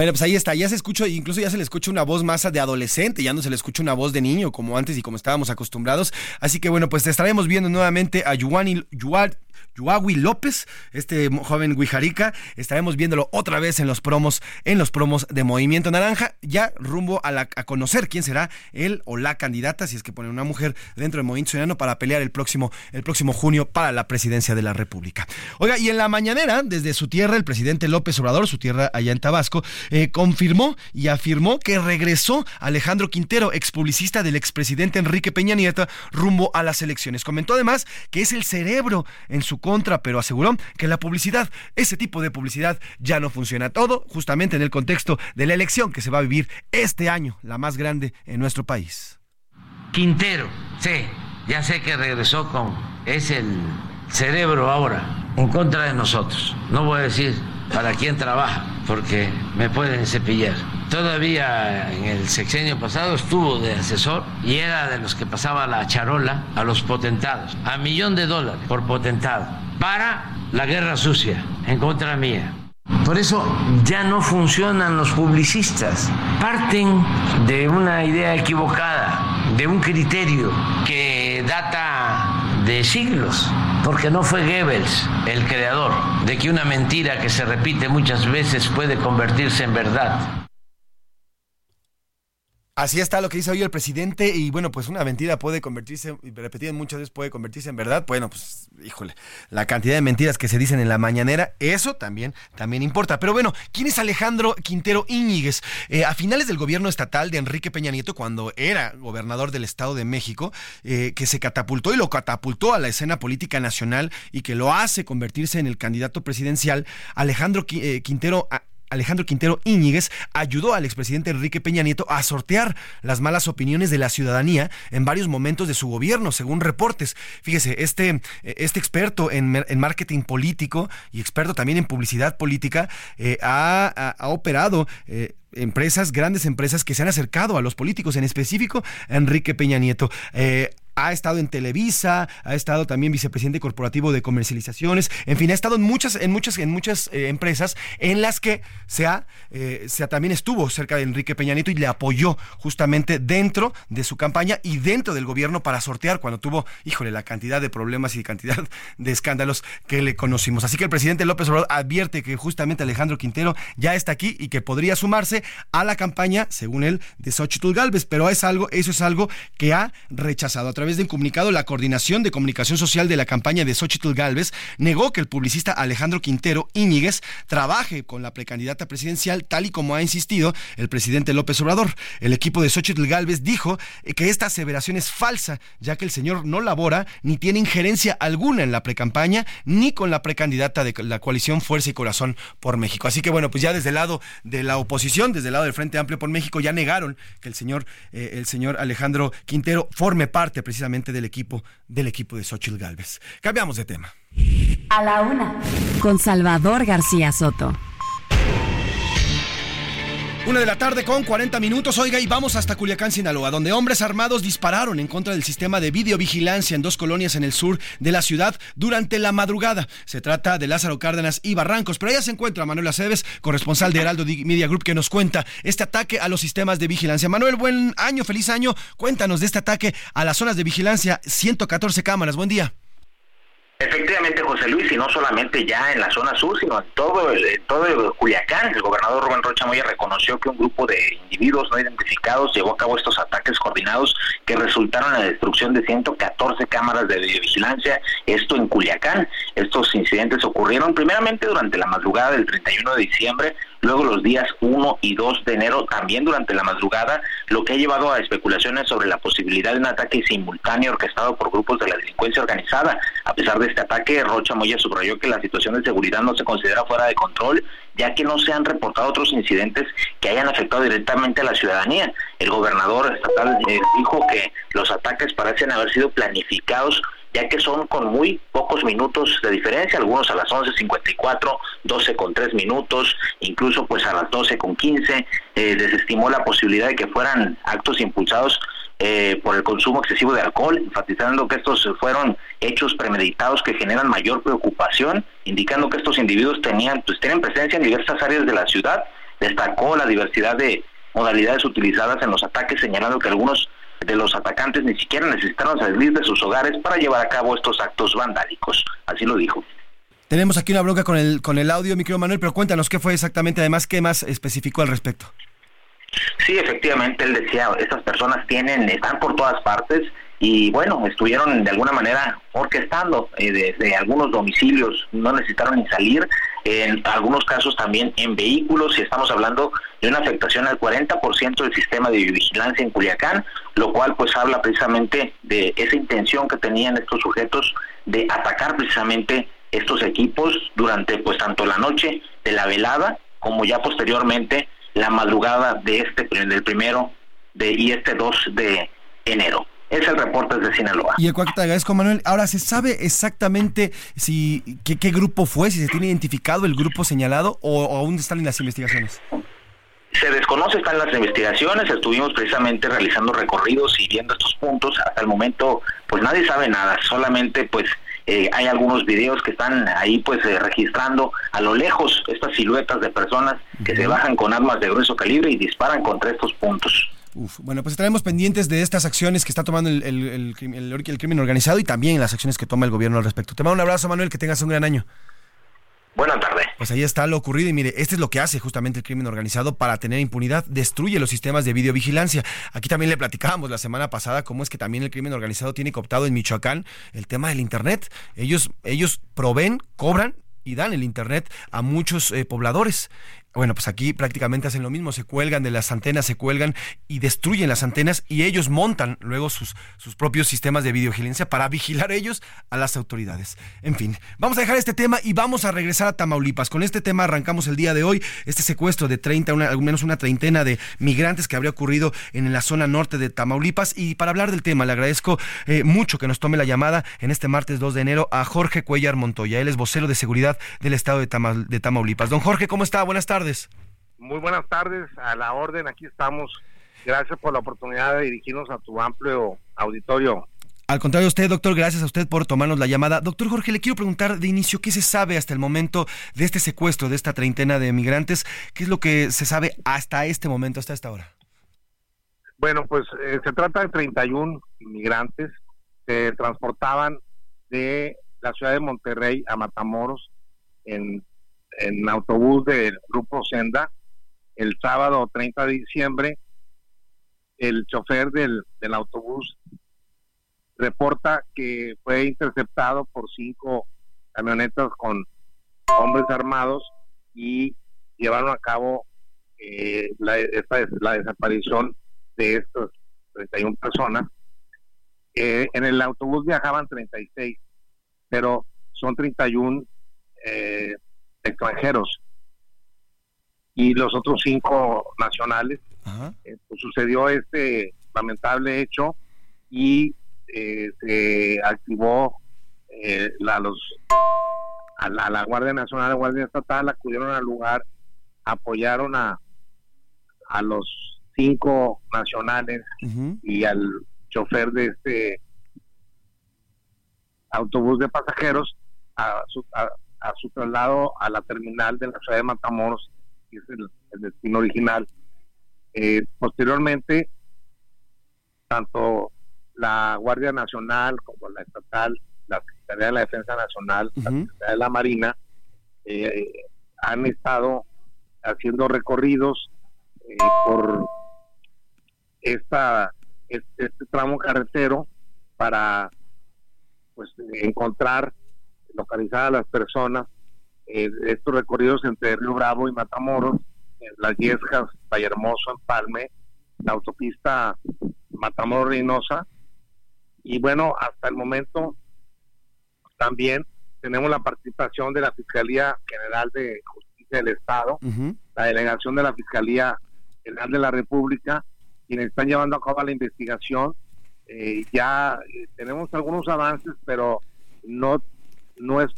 Speaker 3: Bueno, pues ahí está, ya se escucha, incluso ya se le escucha una voz más de adolescente, ya no se le escucha una voz de niño como antes y como estábamos acostumbrados. Así que bueno, pues te estaremos viendo nuevamente a Yuani, Yual, Yuagui López, este joven Guijarica. Estaremos viéndolo otra vez en los promos, en los promos de Movimiento Naranja, ya rumbo a, conocer quién será él o la candidata, si es que pone una mujer dentro del Movimiento Ciudadano para pelear el próximo, el próximo junio para la presidencia de la República. Oiga, y en la mañanera, desde su tierra, el presidente López Obrador, su tierra allá en Tabasco, eh, confirmó y afirmó que regresó Alejandro Quintero, expublicista del expresidente Enrique Peña Nieto, rumbo a las elecciones. Comentó además que es el cerebro en su contra, pero aseguró que la publicidad, ese tipo de publicidad, ya no funciona. Todo justamente en el contexto de la elección que se va a vivir este año, la más grande en nuestro país.
Speaker 9: Quintero, sí, ya sé que regresó con, es el cerebro ahora en contra de nosotros. No voy a decir para quién trabaja, porque me pueden cepillar. Todavía en el sexenio pasado estuvo de asesor y era de los que pasaba la charola a los potentados, a millón de dólares por potentado, para la guerra sucia en contra mía. Por eso ya no funcionan los publicistas. Parten de una idea equivocada, de un criterio que data de siglos, porque no fue Goebbels el creador de que una mentira que se repite muchas veces puede convertirse en verdad.
Speaker 3: Así está lo que dice hoy el presidente y bueno, pues una mentira puede convertirse, repetida muchas veces puede convertirse en verdad. Bueno, pues híjole, la cantidad de mentiras que se dicen en la mañanera, eso también, también importa. Pero bueno, ¿quién es Alejandro Quintero Íñiguez? Eh, a finales del gobierno estatal de Enrique Peña Nieto, cuando era gobernador del Estado de México, eh, que se catapultó y lo catapultó a la escena política nacional y que lo hace convertirse en el candidato presidencial, Alejandro eh, Quintero Alejandro Quintero Íñiguez ayudó al expresidente Enrique Peña Nieto a sortear las malas opiniones de la ciudadanía en varios momentos de su gobierno, según reportes. Fíjese, este, este experto en, marketing político y experto también en publicidad política eh, ha, operado eh, empresas, grandes empresas que se han acercado a los políticos, en específico Enrique Peña Nieto. Eh, ha estado en Televisa, ha estado también vicepresidente corporativo de comercializaciones, en fin, ha estado en muchas, en muchas, en muchas eh, empresas en las que se ha, eh, se también estuvo cerca de Enrique Peña Nieto y le apoyó justamente dentro de su campaña y dentro del gobierno para sortear cuando tuvo, híjole, la cantidad de problemas y cantidad de escándalos que le conocimos. Así que el presidente López Obrador advierte que justamente Alejandro Quintero ya está aquí y que podría sumarse a la campaña, según él, de Xochitl Galvez, pero es algo, eso es algo que ha rechazado a través de un comunicado, la Coordinación de Comunicación Social de la campaña de Xochitl Galvez negó que el publicista Alejandro Quintero Íñiguez trabaje con la precandidata presidencial, tal y como ha insistido el presidente López Obrador. El equipo de Xochitl Galvez dijo que esta aseveración es falsa, ya que el señor no labora ni tiene injerencia alguna en la precampaña ni con la precandidata de la coalición Fuerza y Corazón por México. Así que bueno, pues ya desde el lado de la oposición, desde el lado del Frente Amplio por México, ya negaron que el señor, eh, el señor Alejandro Quintero forme parte precisamente del equipo, del equipo de Xochitl Galvez. Cambiamos de tema.
Speaker 4: A la una, con Salvador García Soto.
Speaker 3: Una de la tarde con 40 minutos, oiga, y vamos hasta Culiacán, Sinaloa, donde hombres armados dispararon en contra del sistema de videovigilancia en dos colonias en el sur de la ciudad durante la madrugada. Se trata de Lázaro Cárdenas y Barrancos, pero allá se encuentra Manuel Aceves, corresponsal de Heraldo Media Group, que nos cuenta este ataque a los sistemas de vigilancia. Manuel, buen año, feliz año. Cuéntanos de este ataque a las zonas de vigilancia, 114 cámaras. Buen día.
Speaker 16: Efectivamente, José Luis, y no solamente ya en la zona sur, sino en todo el, todo el Culiacán, el gobernador Rubén Rocha Moya reconoció que un grupo de individuos no identificados llevó a cabo estos ataques coordinados que resultaron en la destrucción de 114 cámaras de videovigilancia, esto en Culiacán. Estos incidentes ocurrieron primeramente durante la madrugada del 31 de diciembre, luego los días 1 y 2 de enero, también durante la madrugada, lo que ha llevado a especulaciones sobre la posibilidad de un ataque simultáneo orquestado por grupos de la delincuencia organizada. A pesar de este ataque, Rocha Moya subrayó que la situación de seguridad no se considera fuera de control, ya que no se han reportado otros incidentes que hayan afectado directamente a la ciudadanía. El gobernador estatal eh, dijo que los ataques parecen haber sido planificados ya que son con muy pocos minutos de diferencia, algunos a las 11.54, 12 con 3 minutos, incluso pues a las 12 con 15, eh, desestimó la posibilidad de que fueran actos impulsados eh, por el consumo excesivo de alcohol, enfatizando que estos fueron hechos premeditados que generan mayor preocupación, indicando que estos individuos tenían, pues tienen presencia en diversas áreas de la ciudad, destacó la diversidad de modalidades utilizadas en los ataques, señalando que algunos de los atacantes ni siquiera necesitaron salir de sus hogares para llevar a cabo estos actos vandálicos. Así lo dijo.
Speaker 3: Tenemos aquí una bronca con el, con el audio, mi querido Manuel, pero cuéntanos qué fue exactamente, además, qué más especificó al respecto.
Speaker 16: Sí, efectivamente, él decía, estas personas tienen, están por todas partes y bueno, estuvieron de alguna manera orquestando eh, desde algunos domicilios, no necesitaron ni salir, en algunos casos también en vehículos, y estamos hablando de una afectación al 40% del sistema de vigilancia en Culiacán, lo cual pues habla precisamente de esa intención que tenían estos sujetos de atacar precisamente estos equipos durante pues tanto la noche de la velada como ya posteriormente la madrugada de este del primero de y este 2 de enero. Es el reporte de Sinaloa.
Speaker 3: Y el cual te agradezco, Manuel. Ahora, ¿se sabe exactamente si qué, qué grupo fue, si se tiene identificado el grupo señalado o, o aún están en las investigaciones?
Speaker 16: Se desconoce, están las investigaciones, estuvimos precisamente realizando recorridos y viendo estos puntos. Hasta el momento, pues nadie sabe nada, solamente pues eh, hay algunos videos que están ahí pues eh, registrando a lo lejos estas siluetas de personas que se bajan con armas de grueso calibre y disparan contra estos puntos.
Speaker 3: Uf, bueno, pues estaremos pendientes de estas acciones que está tomando el, el, el, el, crimen organizado y también las acciones que toma el gobierno al respecto. Te mando un abrazo, Manuel, que tengas un gran año.
Speaker 16: Buenas tardes.
Speaker 3: Pues ahí está lo ocurrido y mire, este es lo que hace justamente el crimen organizado para tener impunidad, destruye los sistemas de videovigilancia. Aquí también le platicábamos la semana pasada cómo es que también el crimen organizado tiene cooptado en Michoacán el tema del internet. Ellos ellos proveen, cobran y dan el internet a muchos eh, pobladores. Bueno, pues aquí prácticamente hacen lo mismo, se cuelgan de las antenas, se cuelgan y destruyen las antenas y ellos montan luego sus, sus propios sistemas de videovigilancia para vigilar ellos a las autoridades. En fin, vamos a dejar este tema y vamos a regresar a Tamaulipas. Con este tema arrancamos el día de hoy, este secuestro de 30, una, al menos una treintena de migrantes que habría ocurrido en la zona norte de Tamaulipas. Y para hablar del tema, le agradezco eh, mucho que nos tome la llamada en este martes 2 de enero a Jorge Cuellar Montoya. Él es vocero de seguridad del estado de, de Tamaulipas. Don Jorge, ¿cómo está? Buenas tardes.
Speaker 17: Muy buenas tardes, a la orden, aquí estamos. Gracias por la oportunidad de dirigirnos a tu amplio auditorio.
Speaker 3: Al contrario, usted, doctor, gracias a usted por tomarnos la llamada. Doctor Jorge, le quiero preguntar de inicio, ¿qué se sabe hasta el momento de este secuestro, de esta treintena de migrantes? ¿Qué es lo que se sabe hasta este momento, hasta esta hora?
Speaker 17: Bueno, pues eh, se trata de 31 migrantes que transportaban de la ciudad de Monterrey a Matamoros en en autobús del grupo Senda el sábado 30 de diciembre. El chofer del, del autobús reporta que fue interceptado por cinco camionetas con hombres armados y llevaron a cabo eh, la, esta, la desaparición de estas 31 personas. Eh, en el autobús viajaban 36, pero son 31 eh, extranjeros y los otros cinco nacionales. Eh, pues sucedió este lamentable hecho y eh, se activó eh, la, los, a la, Guardia Nacional, la Guardia Estatal, acudieron al lugar, apoyaron a, a los cinco nacionales y al chofer de este autobús de pasajeros a, a, a su traslado a la terminal de la ciudad de Matamoros, que es el, destino original. Eh, posteriormente, tanto la Guardia Nacional como la estatal, la Secretaría de la Defensa Nacional, la Secretaría de la Marina, eh, han estado haciendo recorridos eh, por esta este, este, tramo carretero para pues encontrar localizar a las personas. Eh, estos recorridos entre Río Bravo y Matamoros, en las Yescas, Vallehermoso, Empalme, la autopista Matamoros-Reynosa. Y bueno, hasta el momento también tenemos la participación de la Fiscalía General de Justicia del Estado, la delegación de la Fiscalía General de la República, quienes están llevando a cabo la investigación. Eh, ya eh, tenemos algunos avances, pero no no es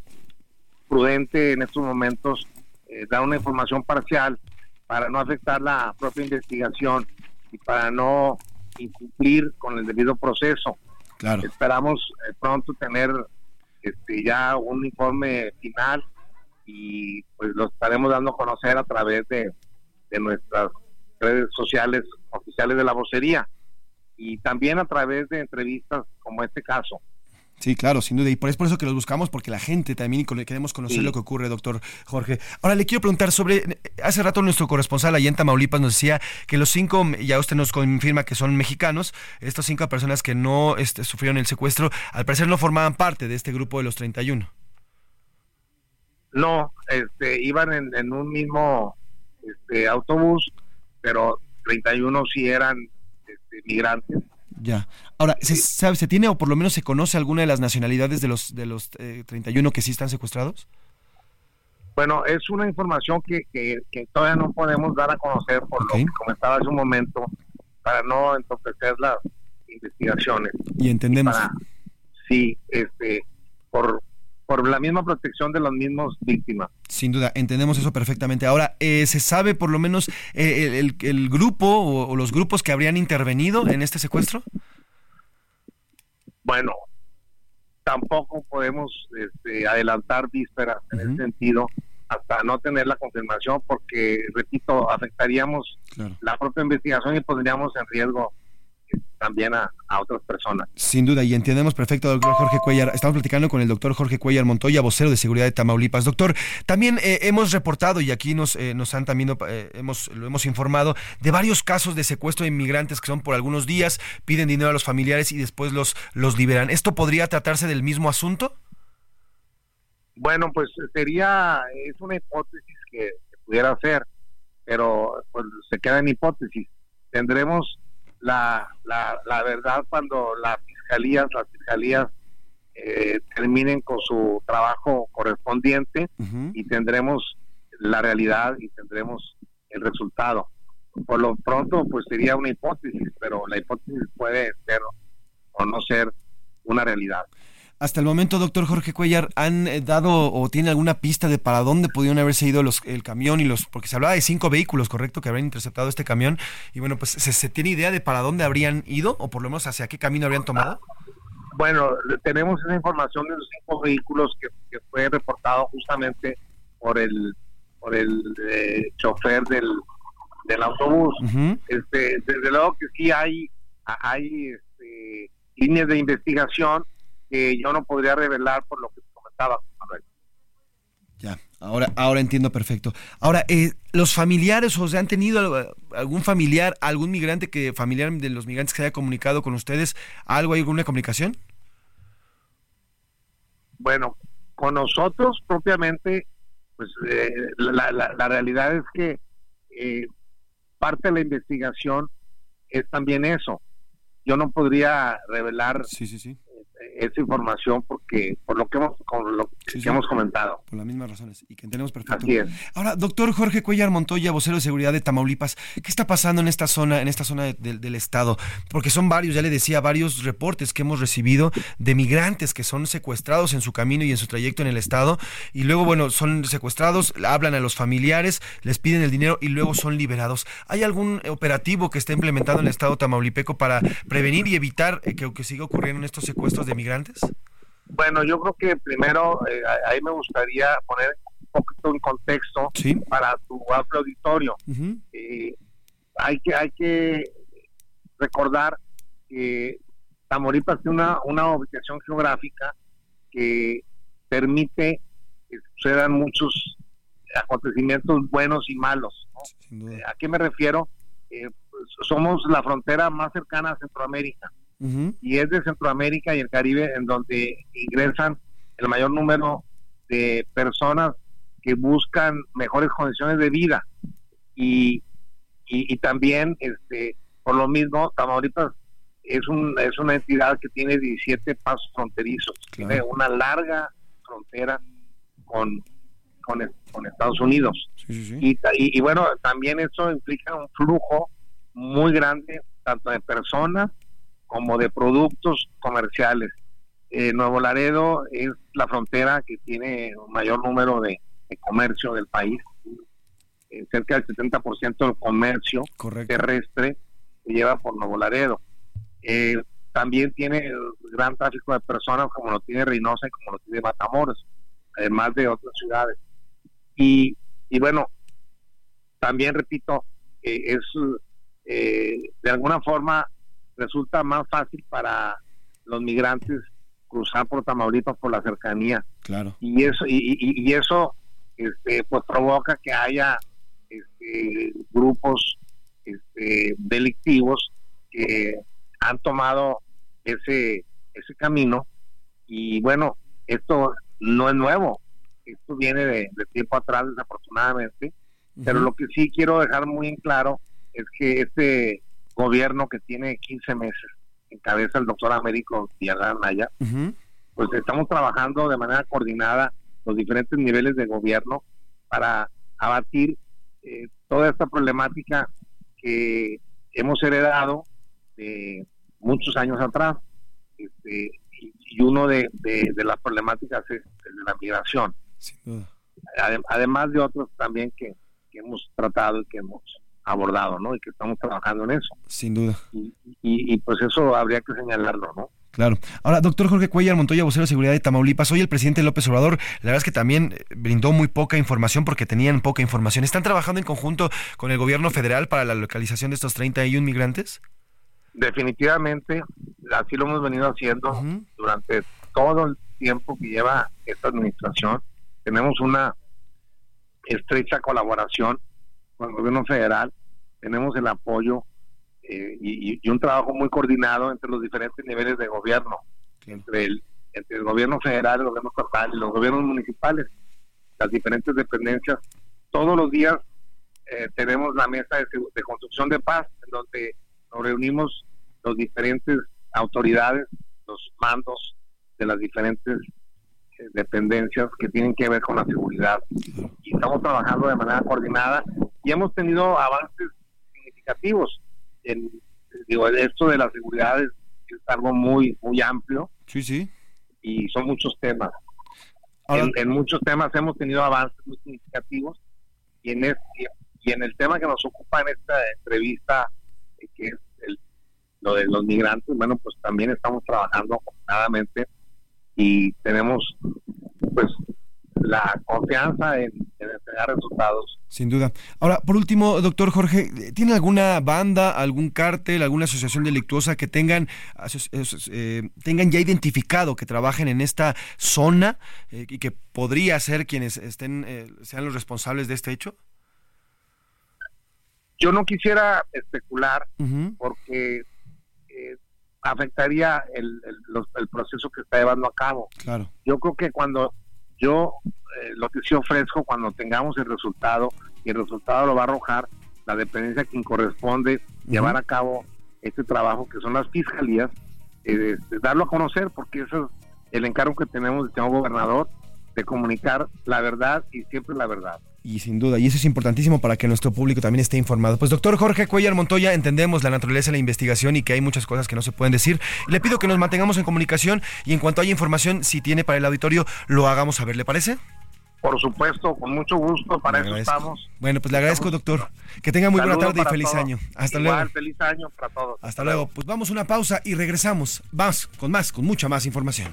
Speaker 17: prudente en estos momentos eh, dar una información parcial para no afectar la propia investigación y para no incumplir con el debido proceso.
Speaker 3: Claro.
Speaker 17: Esperamos eh, pronto tener este, ya un informe final y pues lo estaremos dando a conocer a través de, de nuestras redes sociales oficiales de la vocería y también a través de entrevistas como este caso.
Speaker 3: Sí, claro, sin duda. Y por es por eso que los buscamos, porque la gente también queremos conocer lo que ocurre, doctor Jorge. Ahora le quiero preguntar sobre, hace rato nuestro corresponsal allá en Tamaulipas nos decía que los cinco, ya usted nos confirma que son mexicanos, estas cinco personas que no este, sufrieron el secuestro, al parecer no formaban parte de este grupo de los 31.
Speaker 17: No, este, iban en, un mismo este, autobús, pero 31 sí eran este, migrantes
Speaker 3: ya. Ahora, ¿se, sabe, ¿se tiene o por lo menos se conoce alguna de las nacionalidades de los, de los 31 eh, que sí están secuestrados?
Speaker 17: Bueno, es una información que, que, todavía no podemos dar a conocer por lo que comentaba hace un momento, para no entorpecer las investigaciones.
Speaker 3: Y entendemos.
Speaker 17: sí, este, por, por la misma protección de las mismas víctimas.
Speaker 3: Sin duda, entendemos eso perfectamente. Ahora, eh, ¿se sabe por lo menos eh, el, grupo o, los grupos que habrían intervenido en este secuestro?
Speaker 17: Bueno, tampoco podemos este, adelantar vísperas en ese sentido hasta no tener la confirmación porque, repito, afectaríamos la propia investigación y pondríamos en riesgo también a, a otras personas.
Speaker 3: Sin duda, y entendemos perfecto, doctor Jorge Cuellar. Estamos platicando con el doctor Jorge Cuellar Montoya, vocero de seguridad de Tamaulipas. Doctor, también eh, hemos reportado y aquí nos, eh, nos han también eh, hemos, lo hemos informado de varios casos de secuestro de inmigrantes que son por algunos días, piden dinero a los familiares y después los, los liberan. ¿Esto podría tratarse del mismo asunto?
Speaker 17: Bueno, pues sería, es una hipótesis que, que pudiera ser, pero pues se queda en hipótesis. Tendremos la, la, la verdad cuando las fiscalías, las fiscalías eh, terminen con su trabajo correspondiente y tendremos la realidad y tendremos el resultado. Por lo pronto, pues sería una hipótesis, pero la hipótesis puede ser o no ser una realidad.
Speaker 3: Hasta el momento, doctor Jorge Cuellar, ¿han eh, dado o tiene alguna pista de para dónde pudieron haberse ido los, el camión y los, porque se hablaba de cinco vehículos, correcto, que habrían interceptado este camión, y bueno, pues ¿se, se tiene idea de para dónde habrían ido o por lo menos hacia qué camino habrían tomado?
Speaker 17: Bueno, tenemos esa información de los cinco vehículos que, que fue reportado justamente por el por el eh, chofer del, del autobús. este, desde luego que sí hay hay este, líneas de investigación que yo no podría revelar por lo que comentaba Manuel.
Speaker 3: Ya, ahora, ahora entiendo perfecto. Ahora, eh, los familiares, o sea, han tenido algún familiar, algún migrante que, familiar de los migrantes que haya comunicado con ustedes, algo, hay alguna comunicación?
Speaker 17: Bueno, con nosotros propiamente, pues eh, la, la, la, realidad es que eh, parte de la investigación es también eso. Yo no podría revelar
Speaker 3: sí, sí, sí
Speaker 17: esa información porque por lo que hemos, con lo que sí, hemos comentado.
Speaker 3: Por las mismas razones y que entendemos perfecto.
Speaker 17: Así es.
Speaker 3: Ahora, doctor Jorge Cuellar Montoya, vocero de seguridad de Tamaulipas, ¿qué está pasando en esta zona, en esta zona de, de, del estado? Porque son varios, ya le decía, varios reportes que hemos recibido de migrantes que son secuestrados en su camino y en su trayecto en el estado y luego, bueno, son secuestrados, hablan a los familiares, les piden el dinero y luego son liberados. ¿Hay algún operativo que esté implementado en el estado tamaulipeco para prevenir y evitar que, que siga ocurriendo estos secuestros de migrantes?
Speaker 17: Bueno, yo creo que primero eh, ahí me gustaría poner un poquito en contexto
Speaker 3: ¿Sí?
Speaker 17: para tu amplio auditorio.
Speaker 3: Uh -huh.
Speaker 17: eh, hay que hay que recordar que Tamaulipas tiene una, una ubicación geográfica que permite que sucedan muchos acontecimientos buenos y malos. ¿no? Eh, ¿A qué me refiero? Pues somos la frontera más cercana a Centroamérica. Uh -huh. y es de Centroamérica y el Caribe en donde ingresan el mayor número de personas que buscan mejores condiciones de vida y, y, y también este por lo mismo Tamaulipas es un es una entidad que tiene 17 pasos fronterizos claro. tiene una larga frontera con con, con Estados Unidos
Speaker 3: sí, sí, sí.
Speaker 17: Y, y, y bueno también eso implica un flujo muy grande tanto de personas como de productos comerciales. Eh, Nuevo Laredo es la frontera que tiene mayor número de, de comercio del país. Eh, cerca del 70% del comercio
Speaker 3: Correcto.
Speaker 17: terrestre se lleva por Nuevo Laredo. Eh, también tiene gran tráfico de personas como lo tiene Reynosa y como lo tiene Matamoros, además de otras ciudades. Y, y bueno, también repito, es de alguna forma resulta más fácil para los migrantes cruzar por Tamaulipas por la cercanía.
Speaker 3: Claro.
Speaker 17: Y eso y, y, y eso este, pues provoca que haya este, grupos este, delictivos que han tomado ese ese camino y bueno, esto no es nuevo. Esto viene de, de tiempo atrás desafortunadamente, uh -huh. pero lo que sí quiero dejar muy en claro es que este gobierno que tiene 15 meses, encabeza el doctor Américo Villarreal Naya, uh -huh. pues estamos trabajando de manera coordinada los diferentes niveles de gobierno para abatir eh, toda esta problemática que hemos heredado de muchos años atrás. Este, y, uno de, de, de, las problemáticas es el de la migración. Además de otros también que, que hemos tratado y que hemos abordado, ¿no? Y que estamos trabajando en eso.
Speaker 3: Sin duda.
Speaker 17: Y, y, y, pues eso habría que señalarlo, ¿no?
Speaker 3: Claro. Ahora, doctor Jorge Cuellar Montoya, vocero de seguridad de Tamaulipas, hoy el presidente López Obrador, la verdad es que también eh, brindó muy poca información porque tenían poca información. ¿Están trabajando en conjunto con el gobierno federal para la localización de estos 31 migrantes?
Speaker 17: definitivamente así lo hemos venido haciendo durante todo el tiempo que lleva esta administración. Tenemos una estrecha colaboración con el gobierno federal, tenemos el apoyo eh, y, y un trabajo muy coordinado entre los diferentes niveles de gobierno, entre el, entre el gobierno federal, el gobierno estatal y los gobiernos municipales, las diferentes dependencias. Todos los días eh, tenemos la mesa de, de construcción de paz, en donde nos reunimos los diferentes autoridades, los mandos de las diferentes eh, dependencias que tienen que ver con la seguridad. Y estamos trabajando de manera coordinada y hemos tenido avances significativos. En, digo, esto de la seguridad es, es algo muy, muy amplio
Speaker 3: Sí, sí.
Speaker 17: y son muchos temas. En, en muchos temas hemos tenido avances muy significativos y en, este, y en el tema que nos ocupa en esta entrevista, eh, que es el- lo de los migrantes, bueno, pues también estamos trabajando afortunadamente y tenemos pues la confianza en, en entregar resultados.
Speaker 3: Sin duda. Ahora, por último, doctor Jorge, ¿tiene alguna banda, algún cártel, alguna asociación delictuosa que tengan, eh, tengan ya identificado que trabajen en esta zona eh, y que podría ser quienes estén, eh, sean los responsables de este hecho?
Speaker 17: Yo no quisiera especular porque eh, afectaría el, el- los- el proceso que está llevando a cabo.
Speaker 3: Claro.
Speaker 17: Yo creo que cuando yo eh, lo que sí ofrezco, cuando tengamos el resultado, y el resultado lo va a arrojar la dependencia a quien corresponde llevar a cabo este trabajo, que son las fiscalías, eh, de darlo a conocer, porque eso es el encargo que tenemos del señor gobernador, de comunicar la verdad y siempre la verdad.
Speaker 3: Y sin duda, y eso es importantísimo para que nuestro público también esté informado. Pues doctor Jorge Cuellar Montoya, entendemos la naturaleza de la investigación y que hay muchas cosas que no se pueden decir. Le pido que nos mantengamos en comunicación y en cuanto haya información, si tiene para el auditorio, lo hagamos saber, ¿le parece?
Speaker 17: Por supuesto, con mucho gusto, para eso estamos.
Speaker 3: Bueno, pues le agradezco, doctor. Que tenga muy buena tarde y feliz
Speaker 17: todos.
Speaker 3: año. Hasta
Speaker 17: Igual,
Speaker 3: luego.
Speaker 17: feliz año para todos.
Speaker 3: Hasta luego. Pues vamos a una pausa y regresamos. Más, con más, con mucha más información.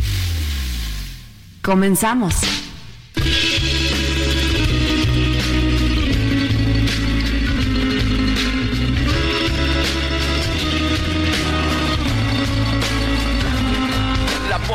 Speaker 4: Comenzamos.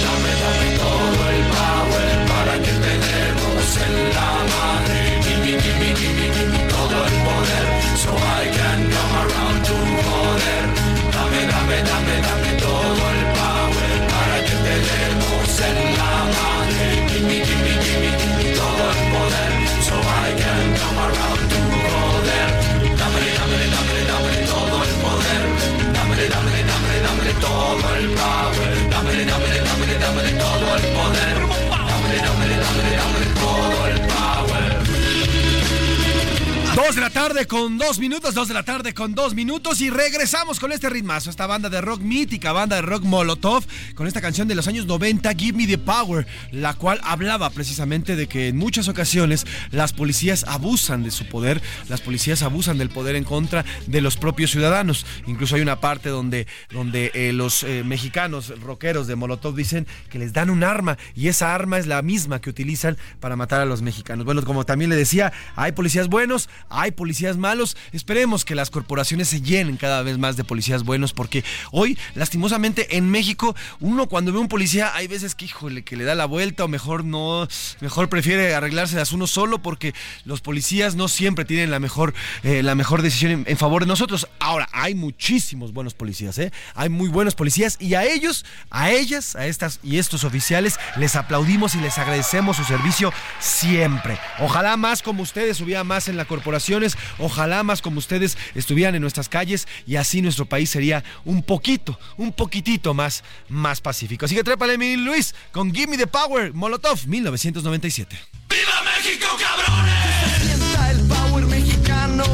Speaker 18: Dame, dame, todo el power para que te demos en la madre. Gimme, gimme, gimme, gimme todo el poder. So I can come around to joder. Dame, dame, dame, dame todo el power para que te demos en la madre. Gimme, gimme, gimme, gimme todo el poder. So I can come around to joder. Dame, dame, dame, dame todo el poder. Dame, dame, dame, dame todo el power. Dame, dame, todo el poder. Dame, dame, dame, el poder
Speaker 3: tarde con dos minutos, dos de la tarde con dos minutos y regresamos con este ritmazo, esta banda de rock mítica, banda de rock Molotov, con esta canción de los años 90, Give Me the Power, la cual hablaba precisamente de que en muchas ocasiones las policías abusan de su poder, las policías abusan del poder en contra de los propios ciudadanos. Incluso hay una parte donde, donde eh, los eh, mexicanos rockeros de Molotov dicen que les dan un arma y esa arma es la misma que utilizan para matar a los mexicanos. Bueno, como también le decía, hay policías buenos, hay policías malos. Esperemos que las corporaciones se llenen cada vez más de policías buenos porque hoy, lastimosamente, en México, uno cuando ve un policía, hay veces que, híjole, que le da la vuelta o mejor no, mejor prefiere arreglárselas uno solo porque los policías no siempre tienen la mejor, eh, la mejor decisión en, favor de nosotros. Ahora, hay muchísimos buenos policías, ¿eh? Hay muy buenos policías y a ellos, a ellas, a estas y estos oficiales les aplaudimos y les agradecemos su servicio siempre. Ojalá más como ustedes hubiera más en la corporaciones, ojalá más como ustedes estuvieran en nuestras calles y así nuestro país sería un poquito, un poquitito más, más pacífico. Así que trépale mi Luis con Give Me the Power, Molotov 1997.
Speaker 18: ¡Viva México, cabrones! Que se sienta el power mexicano,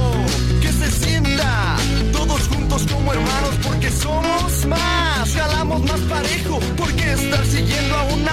Speaker 18: que se sienta todos juntos como hermanos, porque somos más, jalamos más parejo, porque estar siguiendo a una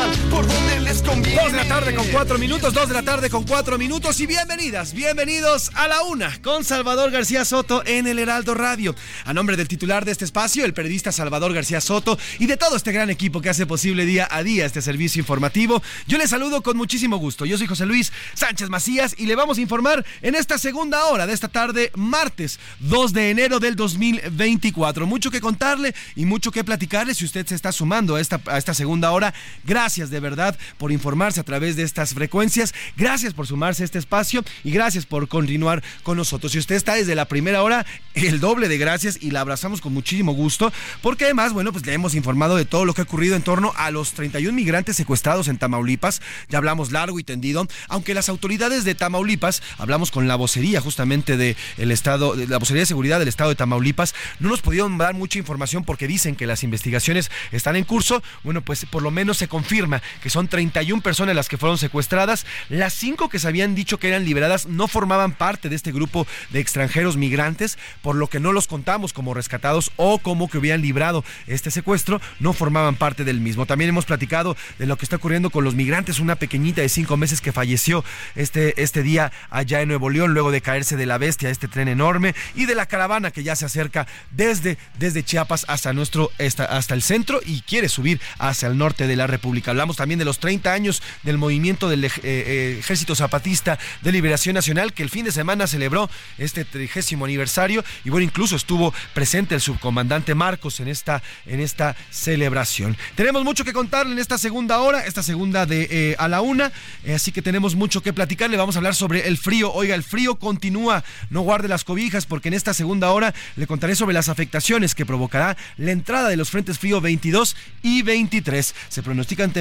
Speaker 18: llevan por donde les conviene.
Speaker 3: Dos de la tarde con cuatro minutos, dos de la tarde con cuatro minutos y bienvenidas, bienvenidos a la una con Salvador García Soto en el Heraldo Radio. A nombre del titular de este espacio, el periodista Salvador García Soto y de todo este gran equipo que hace posible día a día este servicio informativo, yo les saludo con muchísimo gusto. Yo soy José Luis Sánchez Macías y le vamos a informar en esta segunda hora de esta tarde, martes 2 de enero del 2024. Mucho que contarle y mucho que platicarle si usted se está sumando a esta, a esta segunda hora. Gracias de verdad por informarse a través de estas frecuencias. Gracias por sumarse a este espacio y gracias por continuar con nosotros. Si usted está desde la primera hora, el doble de gracias y la abrazamos con muchísimo gusto porque además, bueno, pues le hemos informado de todo lo que ha ocurrido en torno a los 31 migrantes secuestrados en Tamaulipas. Ya hablamos largo y tendido, aunque las autoridades de Tamaulipas, hablamos con la vocería justamente de estado, de la vocería de seguridad del estado de Tamaulipas, no nos pudieron dar mucha información porque dicen que las investigaciones están en curso. Bueno, pues por lo menos se confirma que son 31 personas las que fueron secuestradas. Las cinco que se habían dicho que eran liberadas no formaban parte de este grupo de extranjeros migrantes, por lo que no los contamos como rescatados o como que hubieran librado este secuestro, no formaban parte del mismo. También hemos platicado de lo que está ocurriendo con los migrantes, una pequeñita de cinco meses que falleció este, este día allá en Nuevo León, luego de caerse de la bestia, este tren enorme, y de la caravana que ya se acerca desde, desde Chiapas hasta, nuestro, hasta, hasta el centro y quiere subir hacia el norte de la República. Hablamos también de los 30 años del movimiento del eh, eh, Ejército Zapatista de Liberación Nacional, que el fin de semana celebró este trigésimo aniversario, y bueno, incluso estuvo presente el subcomandante Marcos en esta, en esta celebración. Tenemos mucho que contarle en esta segunda hora, esta segunda de eh, a la una, así que tenemos mucho que platicar. Le vamos a hablar sobre el frío. Oiga, el frío continúa, no guarde las cobijas, porque en esta segunda hora le contaré sobre las afectaciones que provocará la entrada de los frentes frío 22 y 23. Se pronostican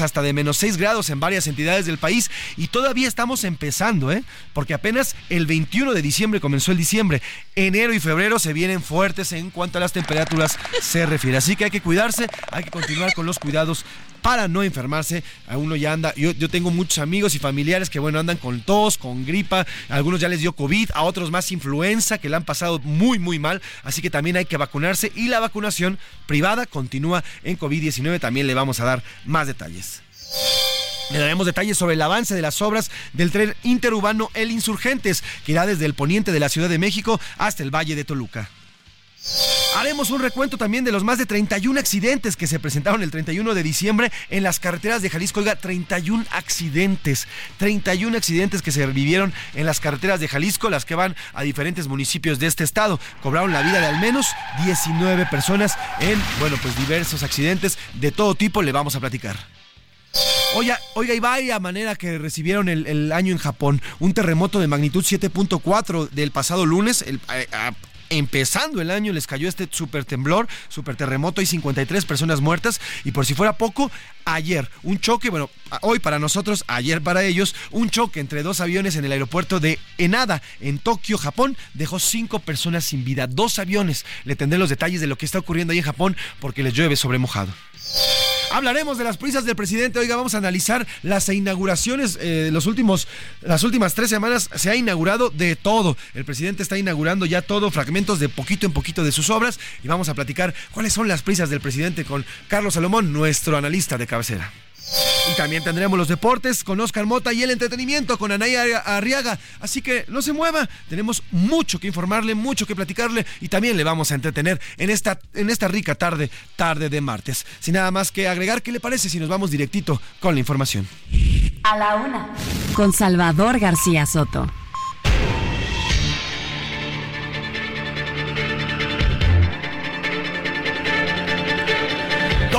Speaker 3: hasta de menos 6 grados en varias entidades del país y todavía estamos empezando, ¿eh? Porque apenas el 21 de diciembre comenzó el diciembre. Enero y febrero se vienen fuertes en cuanto a las temperaturas se refiere. Así que hay que cuidarse, hay que continuar con los cuidados para no enfermarse. A uno ya anda, yo, yo tengo muchos amigos y familiares que bueno, andan con tos, con gripa, a algunos ya les dio COVID, a otros más influenza que la han pasado muy muy mal, así que también hay que vacunarse y la vacunación privada continúa en COVID-19, también le vamos a dar más detalles. Le daremos detalles sobre el avance de las obras del tren interurbano El Insurgentes, que irá desde el poniente de la Ciudad de México hasta el Valle de Toluca. Haremos un recuento también de los más de 31 accidentes que se presentaron el 31 de diciembre en las carreteras de Jalisco. Oiga, 31 accidentes, 31 accidentes que se vivieron en las carreteras de Jalisco, las que van a diferentes municipios de este estado. Cobraron la vida de al menos 19 personas en, bueno, pues diversos accidentes de todo tipo. Le vamos a platicar. Oiga, oiga, y vaya manera que recibieron el, año en Japón. Un terremoto de magnitud 7.4 del pasado lunes. Eh, a- empezando el año les cayó este super temblor, super terremoto, hay 53 personas muertas y por si fuera poco, ayer un choque, bueno, hoy para nosotros, ayer para ellos, un choque entre dos aviones en el aeropuerto de Enada, en Tokio, Japón, dejó cinco personas sin vida, dos aviones. Le tendré los detalles de lo que está ocurriendo ahí en Japón porque les llueve sobre mojado. Hablaremos de las prisas del presidente. Oiga, vamos a analizar las inauguraciones. Eh, los últimos, las últimas tres semanas se ha inaugurado de todo. El presidente está inaugurando ya todo, fragmentos de poquito en poquito de sus obras. Y vamos a platicar cuáles son las prisas del presidente con Carlos Salomón, nuestro analista de cabecera. Y también tendremos los deportes con Oscar Mota y el entretenimiento con Anaya Arriaga. Así que no se mueva, tenemos mucho que informarle, mucho que platicarle y también le vamos a entretener en esta, en esta rica tarde, tarde de martes. Sin nada más que agregar, ¿qué le parece si nos vamos directito con la información?
Speaker 4: A la una. Con Salvador García Soto.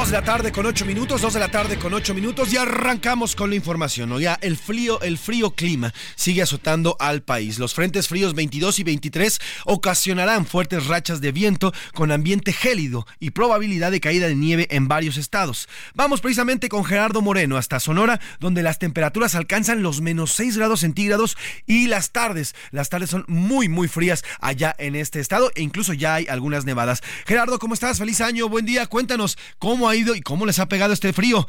Speaker 3: De la tarde con ocho minutos, dos de la tarde con ocho minutos y arrancamos con la información. ¿no? Ya el frío, el frío clima sigue azotando al país. Los frentes fríos 22 y 23 ocasionarán fuertes rachas de viento con ambiente gélido y probabilidad de caída de nieve en varios estados. Vamos precisamente con Gerardo Moreno hasta Sonora, donde las temperaturas alcanzan los menos 6 grados centígrados y las tardes, las tardes son muy, muy frías allá en este estado e incluso ya hay algunas nevadas. Gerardo, ¿cómo estás? Feliz año, buen día. Cuéntanos cómo ha ido y cómo les ha pegado este frío.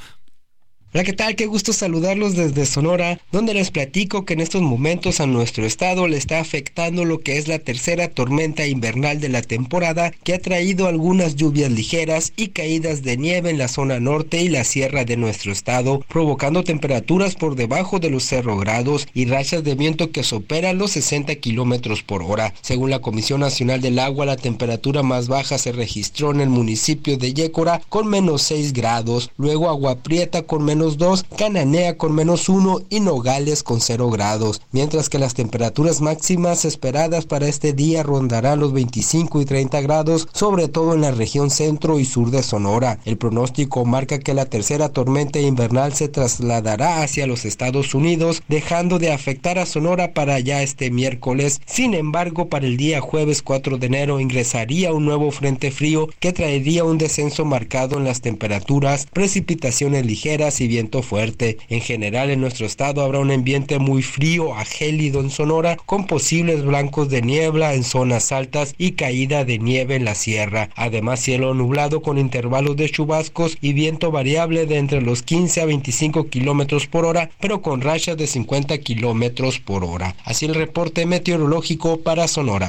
Speaker 19: Hola, ¿qué tal? Qué gusto saludarlos desde Sonora, donde les platico que en estos momentos a nuestro estado le está afectando lo que es la tercera tormenta invernal de la temporada, que ha traído algunas lluvias ligeras y caídas de nieve en la zona norte y la sierra de nuestro estado, provocando temperaturas por debajo de los 0 grados y rachas de viento que superan los 60 kilómetros por hora. Según la Comisión Nacional del Agua, la temperatura más baja se registró en el municipio de Yécora con menos 6 grados, luego Agua Prieta con menos 2, Cananea con menos 1 y Nogales con 0 grados, mientras que las temperaturas máximas esperadas para este día rondarán los 25 y 30 grados, sobre todo en la región centro y sur de Sonora. El pronóstico marca que la tercera tormenta invernal se trasladará hacia los Estados Unidos, dejando de afectar a Sonora para ya este miércoles. Sin embargo, para el día jueves 4 de enero ingresaría un nuevo frente frío que traería un descenso marcado en las temperaturas, precipitaciones ligeras y viento fuerte. En general en nuestro estado habrá un ambiente muy frío a gélido en Sonora con posibles blancos de niebla en zonas altas y caída de nieve en la sierra. Además cielo nublado con intervalos de chubascos y viento variable de entre los 15 a 25 kilómetros por hora, pero con rachas de 50 kilómetros por hora. Así el reporte meteorológico para Sonora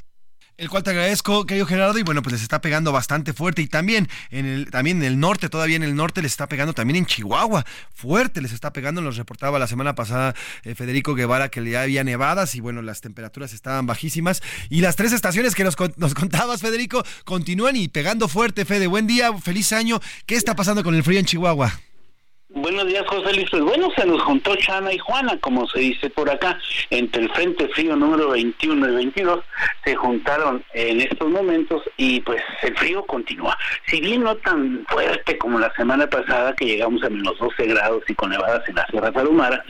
Speaker 3: el cual te agradezco, querido Gerardo, y bueno, pues les está pegando bastante fuerte. Y también en el, también en el norte, todavía en el norte les está pegando, también en Chihuahua, fuerte les está pegando, nos reportaba la semana pasada eh, Federico Guevara que ya había nevadas y bueno, las temperaturas estaban bajísimas. Y las tres estaciones que nos, nos contabas, Federico, continúan y pegando fuerte, Fede, buen día, feliz año, ¿qué está pasando con el frío en Chihuahua?
Speaker 20: Buenos días, José Luis. Pues bueno, se nos juntó Chana y Juana, como se dice por acá, entre el Frente Frío número 21 y 22, se juntaron en estos momentos y pues el frío continúa. Si bien no tan fuerte como la semana pasada, que llegamos a menos 12 grados y con nevadas en la Sierra Tarahumara,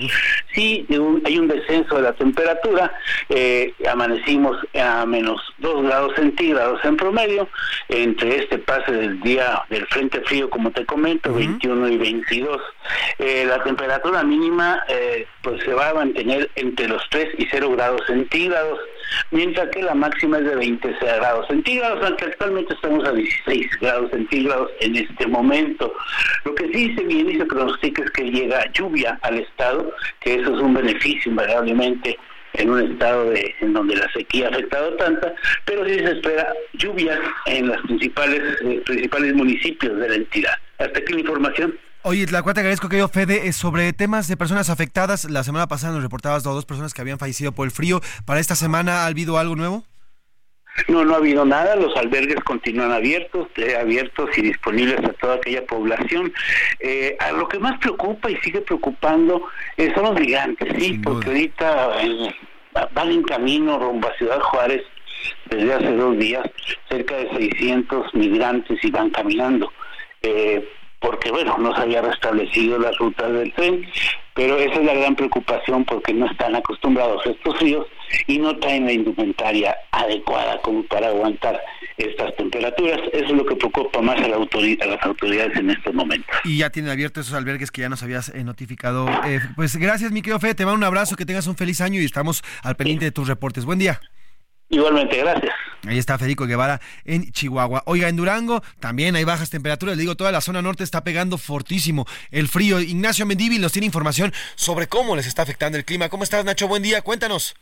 Speaker 20: sí hay un descenso de la temperatura, eh, amanecimos a menos 2 grados centígrados en promedio, entre este pase del día del Frente Frío, como te comento, 21 y 22 eh, la temperatura mínima eh, pues se va a mantener entre los 3 y 0 grados centígrados, mientras que la máxima es de 20 grados centígrados, aunque actualmente estamos a 16 grados centígrados en este momento. Lo que sí se viene y se pronostica es que llega lluvia al estado, que eso es un beneficio invariablemente en un estado en donde la sequía ha afectado tanta, pero sí se espera lluvias en los principales, eh, principales municipios de la entidad. Hasta aquí la información.
Speaker 3: Oye, la cuarta agradezco que yo, Fede, es sobre temas de personas afectadas. La semana pasada nos reportabas dos personas que habían fallecido por el frío. ¿Para esta semana ha habido algo nuevo?
Speaker 20: No, no ha habido nada. Los albergues continúan abiertos, eh, abiertos y disponibles a toda aquella población. Eh, a lo que más preocupa y sigue preocupando eh, son los migrantes, sí, porque ahorita van en camino rumbo a Ciudad Juárez desde hace dos días. Cerca de 600 migrantes y van caminando. Eh, porque bueno, no se había restablecido las rutas del tren, pero esa es la gran preocupación porque no están acostumbrados a estos fríos y no traen la indumentaria adecuada como para aguantar estas temperaturas. Eso es lo que preocupa más a, la a las autoridades en estos momentos.
Speaker 3: Y ya tienen abiertos esos albergues que ya nos habías eh, notificado. Eh, pues gracias, mi querido Fe, te mando un abrazo, que tengas un feliz año y estamos al pendiente de tus reportes. Buen día.
Speaker 20: Igualmente, gracias.
Speaker 3: Ahí está Federico Guevara en Chihuahua. Oiga, en Durango también hay bajas temperaturas. Le digo, toda la zona norte está pegando fortísimo el frío. Ignacio Mendívil nos tiene información sobre cómo les está afectando el clima. ¿Cómo estás, Nacho? Buen día, cuéntanos.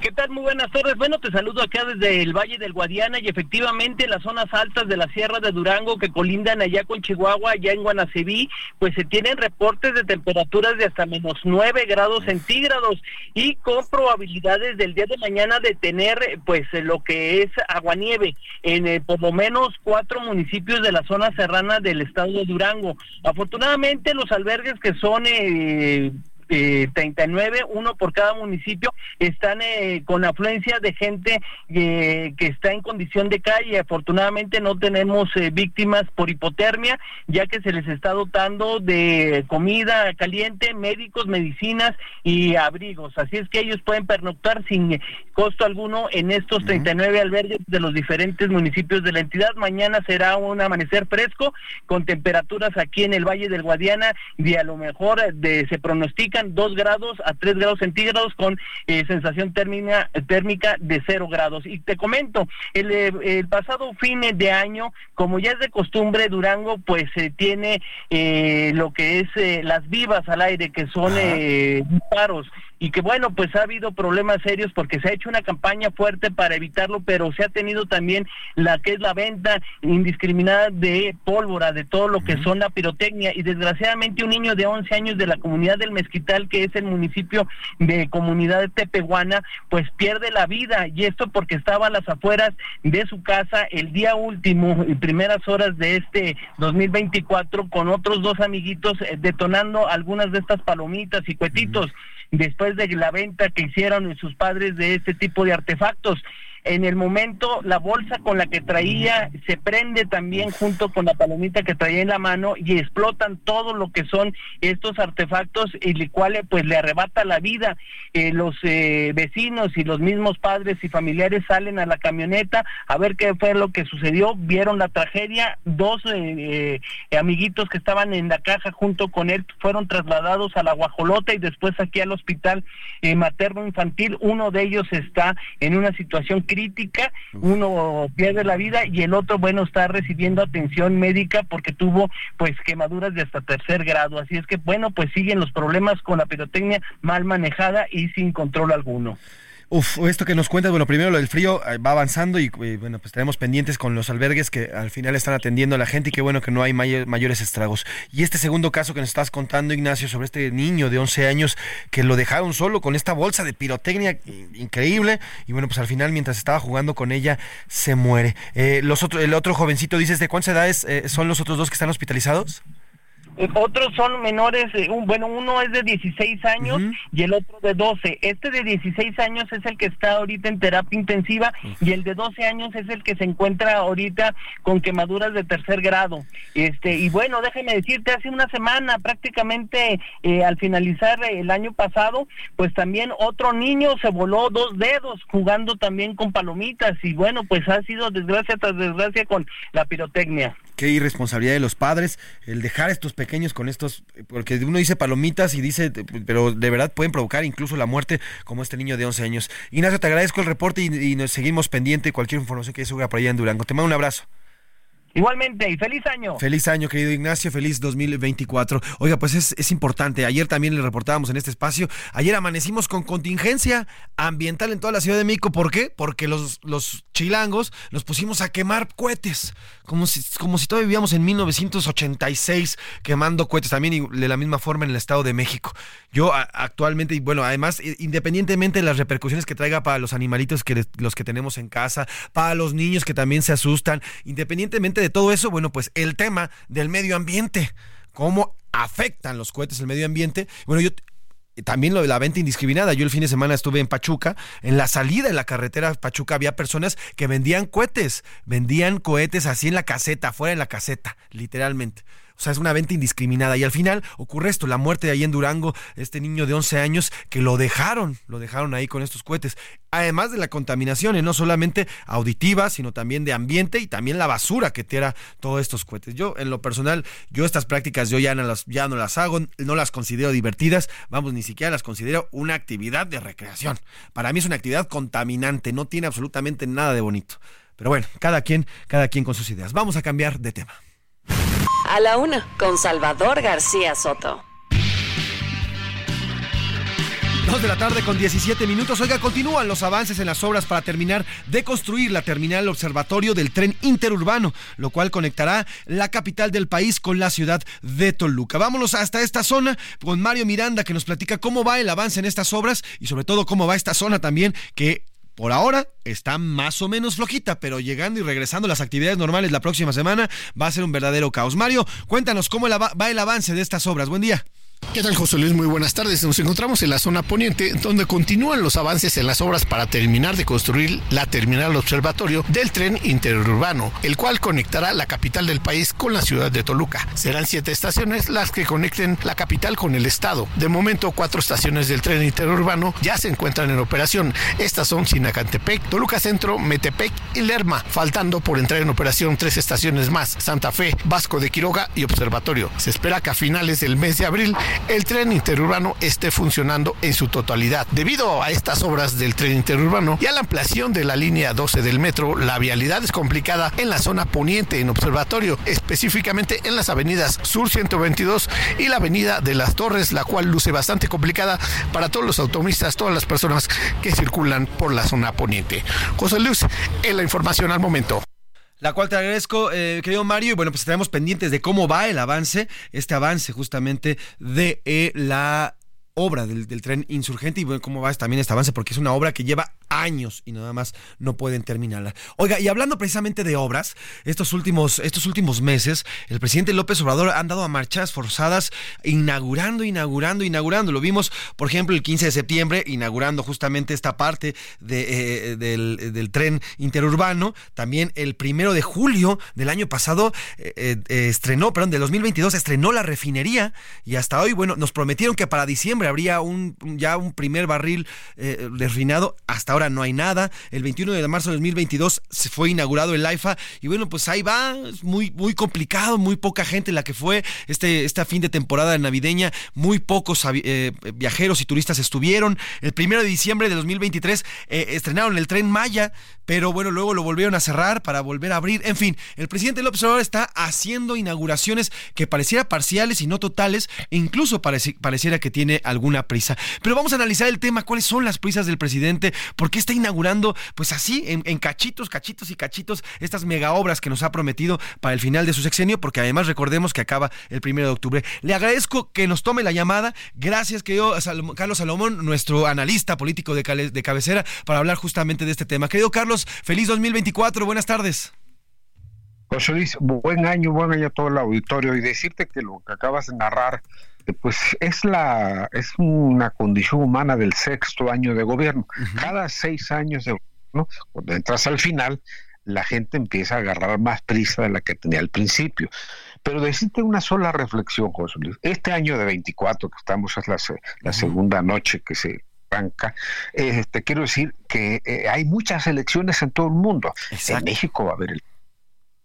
Speaker 21: ¿Qué tal? Muy buenas tardes. Bueno, te saludo acá desde el Valle del Guadiana y efectivamente las zonas altas de la Sierra de Durango que colindan allá con Chihuahua, allá en Guanacebí, pues se tienen reportes de temperaturas de hasta menos 9 grados centígrados y con probabilidades del día de mañana de tener pues lo que es aguanieve en eh, por lo menos cuatro municipios de la zona serrana del estado de Durango. Afortunadamente los albergues que son eh, eh, 39, uno por cada municipio, están eh, con afluencia de gente eh, que está en condición de calle. Afortunadamente no tenemos eh, víctimas por hipotermia, ya que se les está dotando de comida caliente, médicos, medicinas y abrigos. Así es que ellos pueden pernoctar sin costo alguno en estos 39 albergues de los diferentes municipios de la entidad. Mañana será un amanecer fresco con temperaturas aquí en el Valle del Guadiana y a lo mejor de, se pronostican 2 grados a 3 grados centígrados con eh, sensación térmica, térmica de 0 grados. Y te comento, el, eh, el pasado fin de año, como ya es de costumbre, Durango pues eh, tiene eh, lo que es las vivas al aire, que son disparos y que bueno, pues ha habido problemas serios porque se ha hecho una campaña fuerte para evitarlo, pero se ha tenido también la que es la venta indiscriminada de pólvora, de todo lo que son la pirotecnia. Y desgraciadamente un niño de 11 años de la comunidad del Mezquital, que es el municipio de comunidad de Tepehuana, pues pierde la vida. Y esto porque estaba a las afueras de su casa el día último y primeras horas de este 2024 con otros dos amiguitos eh, detonando algunas de estas palomitas y cuetitos después de la venta que hicieron sus padres de este tipo de artefactos. En el momento, la bolsa con la que traía se prende también junto con la palomita que traía en la mano y explotan todo lo que son estos artefactos y el cual pues le arrebata la vida. Eh, los eh, vecinos y los mismos padres y familiares salen a la camioneta a ver qué fue lo que sucedió, vieron la tragedia, dos eh, amiguitos que estaban en la caja junto con él fueron trasladados a la guajolota y después aquí al hospital materno infantil, uno de ellos está en una situación crítica, uno pierde la vida y el otro, bueno, está recibiendo atención médica porque tuvo pues quemaduras de hasta tercer grado. Así es que, bueno, pues siguen los problemas con la pirotecnia mal manejada y sin control alguno.
Speaker 3: Uf, esto que nos cuentas, bueno, primero lo del frío eh, va avanzando y eh, bueno, pues tenemos pendientes con los albergues que al final están atendiendo a la gente y qué bueno que no hay may- mayores estragos. Y este segundo caso que nos estás contando, Ignacio, sobre este niño de 11 años que lo dejaron solo con esta bolsa de pirotecnia increíble y bueno, pues al final mientras estaba jugando con ella se muere. Eh, los el otro jovencito, dices, ¿de cuántas edades eh, son los otros dos que están hospitalizados?
Speaker 21: Eh, Otros son menores, bueno, uno es de 16 años y el otro de 12. Este de 16 años es el que está ahorita en terapia intensiva y el de 12 años es el que se encuentra ahorita con quemaduras de tercer grado. Este y bueno, déjeme decirte, hace una semana, prácticamente eh, al finalizar el año pasado, pues también otro niño se voló dos dedos jugando también con palomitas y bueno, pues ha sido desgracia tras desgracia con la pirotecnia.
Speaker 3: Qué irresponsabilidad de los padres el dejar estos pequeños con estos, porque uno dice palomitas y dice, pero de verdad pueden provocar incluso la muerte como este niño de 11 años. Ignacio, te agradezco el reporte y, nos seguimos pendiente cualquier información que surja por allá en Durango. Te mando un abrazo.
Speaker 21: Igualmente, y feliz año.
Speaker 3: Feliz año, querido Ignacio, feliz 2024. Oiga, pues es, es importante. Ayer también le reportábamos en este espacio. Ayer amanecimos con contingencia ambiental en toda la Ciudad de México. ¿Por qué? Porque los, los chilangos nos pusimos a quemar cohetes. Como si, como si todavía vivíamos en 1986 quemando cohetes. También y de la misma forma en el Estado de México. Yo actualmente, y bueno, además, independientemente de las repercusiones que traiga para los animalitos que los que tenemos en casa, para los niños que también se asustan, independientemente de todo eso, bueno, pues el tema del medio ambiente, cómo afectan los cohetes el medio ambiente. Bueno, yo también lo de la venta indiscriminada. Yo el fin de semana estuve en Pachuca, en la salida de la carretera Pachuca había personas que vendían cohetes, vendían cohetes así en la caseta, afuera en la caseta, literalmente. O sea, es una venta indiscriminada. Y al final ocurre esto, la muerte de ahí en Durango, este niño de 11 años que lo dejaron, lo dejaron ahí con estos cohetes. Además de la contaminación, y no solamente auditiva, sino también de ambiente y también la basura que tira todos estos cohetes. Yo, en lo personal, yo estas prácticas yo ya no las, ya no las hago, no las considero divertidas, vamos, ni siquiera las considero una actividad de recreación. Para mí es una actividad contaminante, no tiene absolutamente nada de bonito. Pero bueno, cada quien, cada quien con sus ideas. Vamos a cambiar de tema.
Speaker 5: A la una, con Salvador García Soto.
Speaker 3: Dos de la tarde con 17 minutos. Oiga, continúan los avances en las obras para terminar de construir la terminal observatorio del tren interurbano, lo cual conectará la capital del país con la ciudad de Toluca. Vámonos hasta esta zona con Mario Miranda que nos platica cómo va el avance en estas obras y sobre todo cómo va esta zona también que por ahora está más o menos flojita, pero llegando y regresando a las actividades normales la próxima semana va a ser un verdadero caos. Mario, cuéntanos cómo va el avance de estas obras. Buen día.
Speaker 22: ¿Qué tal, José Luis? Muy buenas tardes. Nos encontramos en la zona poniente, donde continúan los avances en las obras para terminar de construir la terminal observatorio del tren interurbano, el cual conectará la capital del país con la ciudad de Toluca. Serán siete estaciones las que conecten la capital con el estado. De momento, cuatro estaciones del tren interurbano ya se encuentran en operación. Estas son Sinacantepec, Toluca Centro, Metepec y Lerma, faltando por entrar en operación tres estaciones más, Santa Fe, Vasco de Quiroga y Observatorio. Se espera que a finales del mes de abril el tren interurbano esté funcionando en su totalidad. Debido a estas obras del tren interurbano y a la ampliación de la línea 12 del metro, la vialidad es complicada en la zona poniente en observatorio, específicamente en las avenidas Sur 122 y la avenida de las Torres, la cual luce bastante complicada para todos los automovilistas, todas las personas que circulan por la zona poniente. José Luis, en la información al momento
Speaker 3: la cual te agradezco, eh, querido Mario. Y bueno, pues estaremos pendientes de cómo va el avance, este avance justamente de eh, la obra del, del, tren insurgente y bueno, cómo va también este avance, porque es una obra que lleva años y nada más no pueden terminarla. Oiga, y hablando precisamente de obras, estos últimos, estos últimos meses, el presidente López Obrador ha andado a marchas forzadas, inaugurando, inaugurando, inaugurando. Lo vimos, por ejemplo, el 15 de septiembre, inaugurando justamente esta parte de, eh, del, del, tren interurbano. También el primero de julio del año pasado eh, eh, estrenó, perdón, del 2022 estrenó la refinería y hasta hoy, bueno, nos prometieron que para diciembre habría un, ya un primer barril refinado. Hasta ahora no hay nada. El 21 de marzo de 2022 se fue inaugurado el AIFA y bueno, pues ahí va, es muy, muy complicado, muy poca gente la que fue este, fin de temporada navideña, muy pocos eh, viajeros y turistas estuvieron. El 1 de diciembre de 2023 eh, estrenaron el tren Maya, pero bueno, luego lo volvieron a cerrar para volver a abrir. En fin, el presidente López Obrador está haciendo inauguraciones que pareciera parciales y no totales, e incluso pareciera que tiene alguna prisa. Pero vamos a analizar el tema, cuáles son las prisas del presidente, está inaugurando, pues así, en, cachitos, cachitos y cachitos, estas mega obras que nos ha prometido para el final de su sexenio, porque además recordemos que acaba el primero de octubre. Le agradezco que nos tome la llamada. Gracias, querido Carlos Salomón, nuestro analista político de, de cabecera, para hablar justamente de este tema. Querido Carlos, feliz 2024, buenas tardes.
Speaker 23: José Luis, buen año, buen año a todo el auditorio y decirte que lo que acabas de narrar pues es la es una condición humana del sexto año de gobierno. Cada seis años de gobierno, cuando entras al final, la gente empieza a agarrar más prisa de la que tenía al principio. Pero decirte una sola reflexión, José Luis. Este año de 24, que estamos, es la, la segunda noche que se arranca, eh, te quiero decir que eh, hay muchas elecciones en todo el mundo. En México va a haber el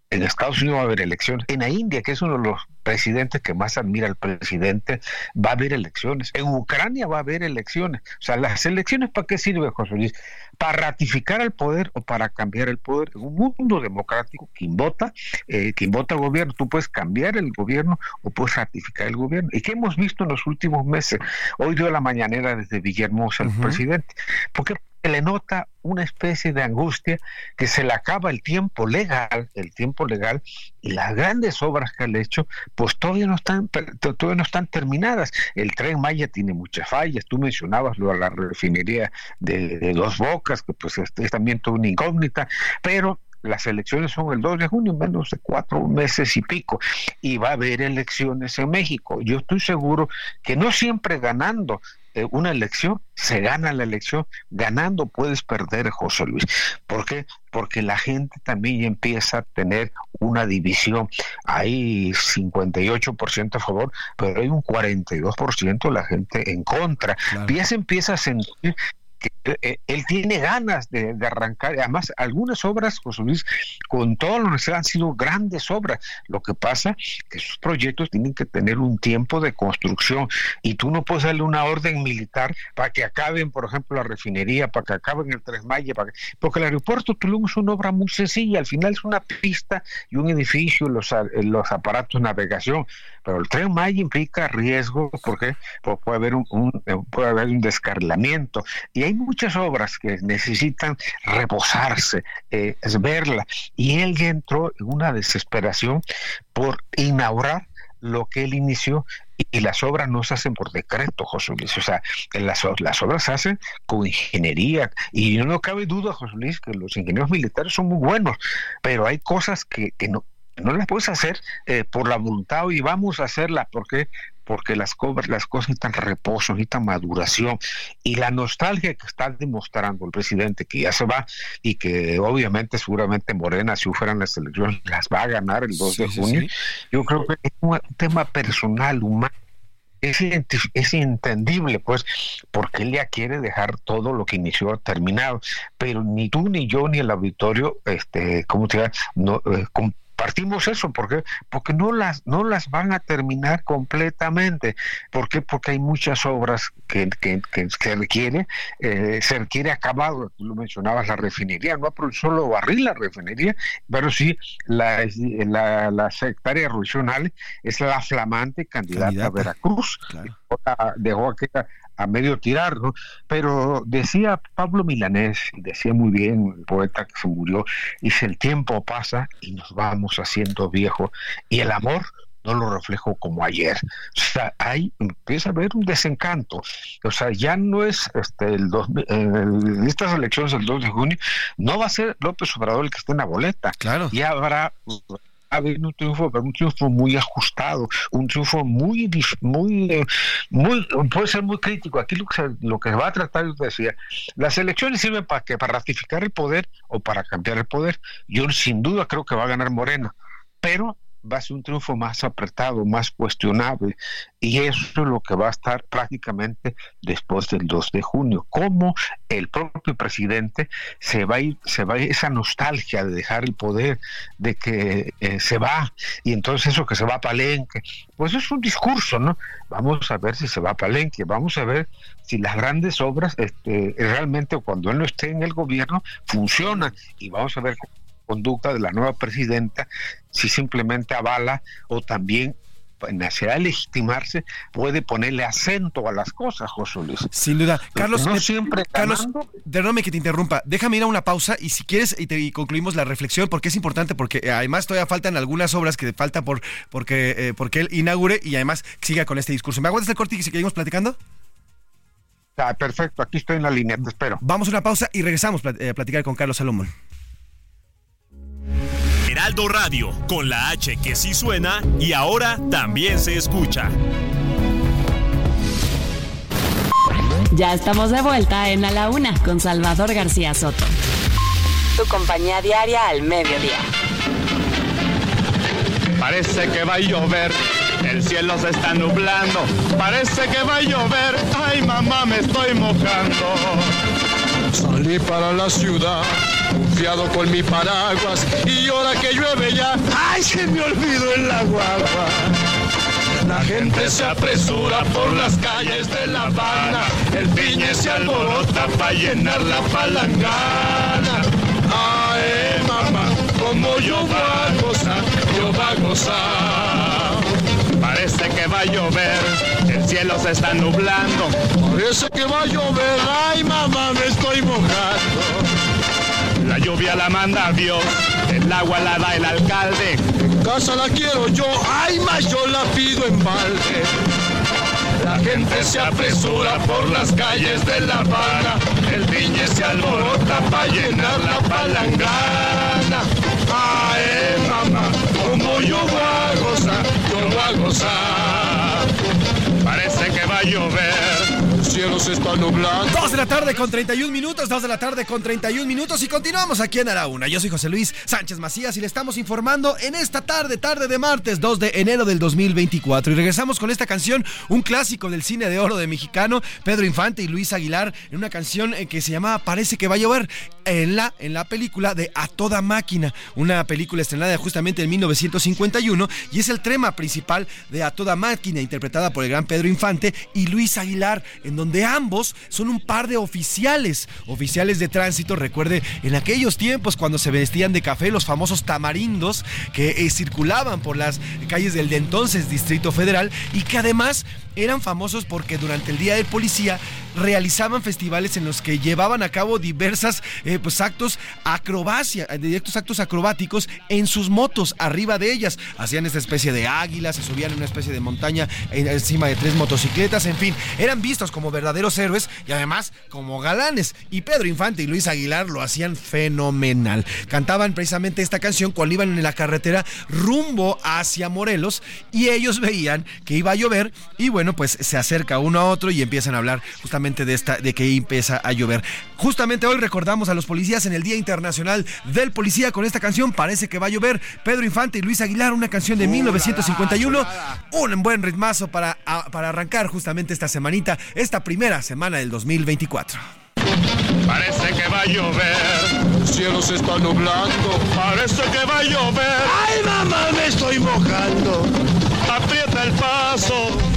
Speaker 23: en Estados Unidos va a haber elecciones. En la India, que es uno de los presidentes que más admira al presidente, va a haber elecciones. En Ucrania va a haber elecciones. O sea, las elecciones, ¿para qué sirve, José Luis? Para ratificar el poder o para cambiar el poder. En un mundo democrático, quien vota, eh, quien vota al gobierno, tú puedes cambiar el gobierno o puedes ratificar el gobierno. ¿Y qué hemos visto en los últimos meses? Hoy dio la mañanera desde Villahermosa el presidente. ¿Por qué? Le nota una especie de angustia que se le acaba el tiempo legal, el tiempo legal, y las grandes obras que ha hecho, pues todavía no están, todavía no están terminadas. El tren Maya tiene muchas fallas, tú mencionabas lo de la refinería de, Dos Bocas, que pues es, es también toda una incógnita, pero las elecciones son el 2 de junio, menos de cuatro meses y pico, y va a haber elecciones en México. Yo estoy seguro que no siempre ganando una elección, se gana la elección, ganando puedes perder, José Luis. ¿Por qué? Porque la gente también empieza a tener una división. Hay 58% a favor, pero hay un 42% de la gente en contra. Y ya se empieza a sentir que eh, él tiene ganas de, arrancar. Además, algunas obras, José Luis, con todo lo que han sido grandes obras. Lo que pasa que esos proyectos tienen que tener un tiempo de construcción y tú no puedes darle una orden militar para que acaben, por ejemplo, la refinería, para que acaben el Tres Maya, para que... porque el aeropuerto Tulum es una obra muy sencilla. Al final es una pista y un edificio, los, los aparatos de navegación. Pero el Tren Maya implica riesgo porque puede haber un, un puede haber un descarrilamiento y hay muchas obras que necesitan reposarse, eh, es verla. Y él ya entró en una desesperación por inaugurar lo que él inició y las obras no se hacen por decreto, José Luis. O sea, las, obras se hacen con ingeniería. Y no cabe duda, José Luis, que los ingenieros militares son muy buenos, pero hay cosas que, no, no las puedes hacer eh, por la voluntad y vamos a hacerla porque porque las, las cosas necesitan reposo, necesitan maduración y la nostalgia que está demostrando el presidente que ya se va y que obviamente seguramente Morena si fueran las elecciones las va a ganar el 2 de junio, sí, sí. yo creo que es un tema personal, humano es, es entendible, pues, porque él ya quiere dejar todo lo que inició terminado, pero ni tú, ni yo, ni el auditorio, este, ¿cómo te llama? No, eh, partimos eso, ¿por qué? Porque no las, no las van a terminar completamente. ¿Por qué? Porque hay muchas obras que, que, que, que requiere, eh, se requiere acabado, tú lo mencionabas, la refinería, no por solo barril la refinería, pero sí la, la, la secretaria regional es la flamante candidata, candidata. a Veracruz, claro. dejó aquella a medio tirar, ¿no? Pero decía Pablo Milanés, decía muy bien el poeta que se murió, dice, el tiempo pasa y nos vamos haciendo viejos y el amor no lo reflejo como ayer. O sea, ahí empieza a haber un desencanto. O sea, ya no es este el dos, eh, estas elecciones del 2 de junio, no va a ser López Obrador el que esté en la boleta.
Speaker 3: Claro.
Speaker 23: Ya habrá haber un triunfo, pero un triunfo muy ajustado, un triunfo muy, muy, muy, puede ser muy crítico. Aquí lo que, se, lo que va a tratar, yo decía, las elecciones sirven para que para ratificar el poder o para cambiar el poder. Yo sin duda creo que va a ganar Morena, pero va a ser un triunfo más apretado, más cuestionable, y eso es lo que va a estar prácticamente después del 2 de junio. Cómo el propio presidente se va a ir, se va a ir esa nostalgia de dejar el poder, de que eh, se va, y entonces eso que se va a Palenque, pues es un discurso, ¿no? Vamos a ver si se va a Palenque, vamos a ver si las grandes obras este, realmente cuando él no esté en el gobierno funcionan, y vamos a ver conducta de la nueva presidenta, si simplemente avala o también necesidad de legitimarse puede ponerle acento a las cosas, José Luis.
Speaker 3: Sin duda. Carlos,
Speaker 23: no siempre
Speaker 3: Carlos, perdóname que te interrumpa. Déjame ir a una pausa y si quieres y, te, y concluimos la reflexión porque es importante porque eh, además todavía faltan algunas obras que falta por porque eh, porque él inaugure y además siga con este discurso. ¿Me aguantas el corte y seguimos platicando?
Speaker 23: Ah, perfecto, aquí estoy en la línea, te espero.
Speaker 3: Vamos a una pausa y regresamos a platicar con Carlos Salomón.
Speaker 12: Heraldo Radio, con la H que sí suena y ahora también se escucha.
Speaker 4: Ya estamos de vuelta en A la Una con Salvador García Soto. Tu compañía diaria al mediodía.
Speaker 24: Parece que va a llover, el cielo se está nublando. Parece que va a llover, ay mamá me estoy mojando. Salí para la ciudad, confiado con mi paraguas, y ahora que llueve ya, ¡ay, se me olvidó el agua! La gente se apresura por las calles de La Habana, el piñe se alborota para llenar la palangana. ¡Ay, mamá, como yo va a gozar, yo va a gozar! Parece que va a llover, el cielo se está nublando. Parece que va a llover, ay mamá, me estoy mojando. Lluvia la manda Dios, el agua la da el alcalde. En casa la quiero yo, ay más yo la pido en balde. La gente se apresura por las calles de La Habana, el viñe se alborota para llenar la palangana. Ay mamá, como yo voy a gozar, yo voy a gozar. Parece que va a llover, el cielo cielo se está nublando.
Speaker 3: Dos de la tarde con 31 minutos, dos de la tarde con 31 minutos y continuamos aquí en A Una. Yo soy José Luis Sánchez Macías y le estamos informando en esta tarde, tarde de martes 2 de enero del 2024. Y regresamos con esta canción, un clásico del cine de oro de mexicano, Pedro Infante y Luis Aguilar, en una canción eh, que se llamaba Parece que va a llover, en la, en la película de A Toda Máquina, una película estrenada justamente en 1951 y es el tema principal de A Toda Máquina, interpretada por el gran Pedro Infante y Luis Aguilar, en donde ambos son un par de oficiales, oficiales de tránsito, recuerde, en aquellos tiempos cuando se vestían de café, los famosos tamarindos que eh, circulaban por las calles del de entonces Distrito Federal y que además eran famosos porque durante el Día del Policía realizaban festivales en los que llevaban a cabo diversas eh, pues actos acrobacia, eh, directos actos acrobáticos en sus motos arriba de ellas. Hacían esta especie de águila, se subían en una especie de montaña encima de tres motocicletas, en fin, eran vistos como verdaderos héroes y además como galanes. Y Pedro Infante y Luis Aguilar lo hacían fenomenal. Cantaban precisamente esta canción cuando iban en la carretera rumbo hacia Morelos y ellos veían que iba a llover y bueno, pues se acerca uno a otro y empiezan a hablar justamente de esta de que empieza a llover. Justamente hoy recordamos a los policías en el Día Internacional del Policía con esta canción Parece que va a llover. Pedro Infante y Luis Aguilar, una canción de 1951, un buen ritmazo para, para arrancar justamente esta semanita, esta primera semana del 2024.
Speaker 24: Parece que va a llover, el cielo se está nublando, parece que va a llover.
Speaker 18: ¡Ay, mamá, me estoy mojando!
Speaker 24: Aprieta el paso.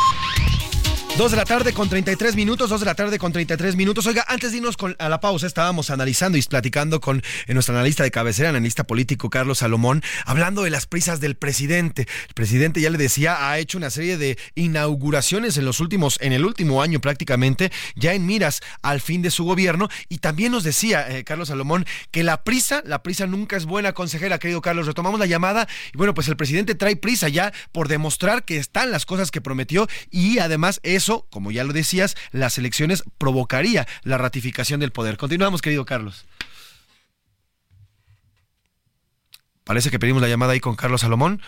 Speaker 3: Dos de la tarde con 33 minutos, dos de la tarde con 33 minutos. Oiga, antes de irnos a la pausa, estábamos analizando y platicando con nuestro analista de cabecera, analista político Carlos Salomón, hablando de las prisas del presidente. El presidente, ya le decía, ha hecho una serie de inauguraciones en los últimos, en el último año prácticamente, ya en miras al fin de su gobierno. Y también nos decía eh, Carlos Salomón que la prisa, la prisa nunca es buena consejera, querido Carlos. Retomamos la llamada y bueno, pues el presidente trae prisa ya por demostrar que están las cosas que prometió y además es eso, como ya lo decías, las elecciones provocaría la ratificación del poder. Continuamos, querido Carlos. Parece que pedimos la llamada ahí con Carlos Salomón.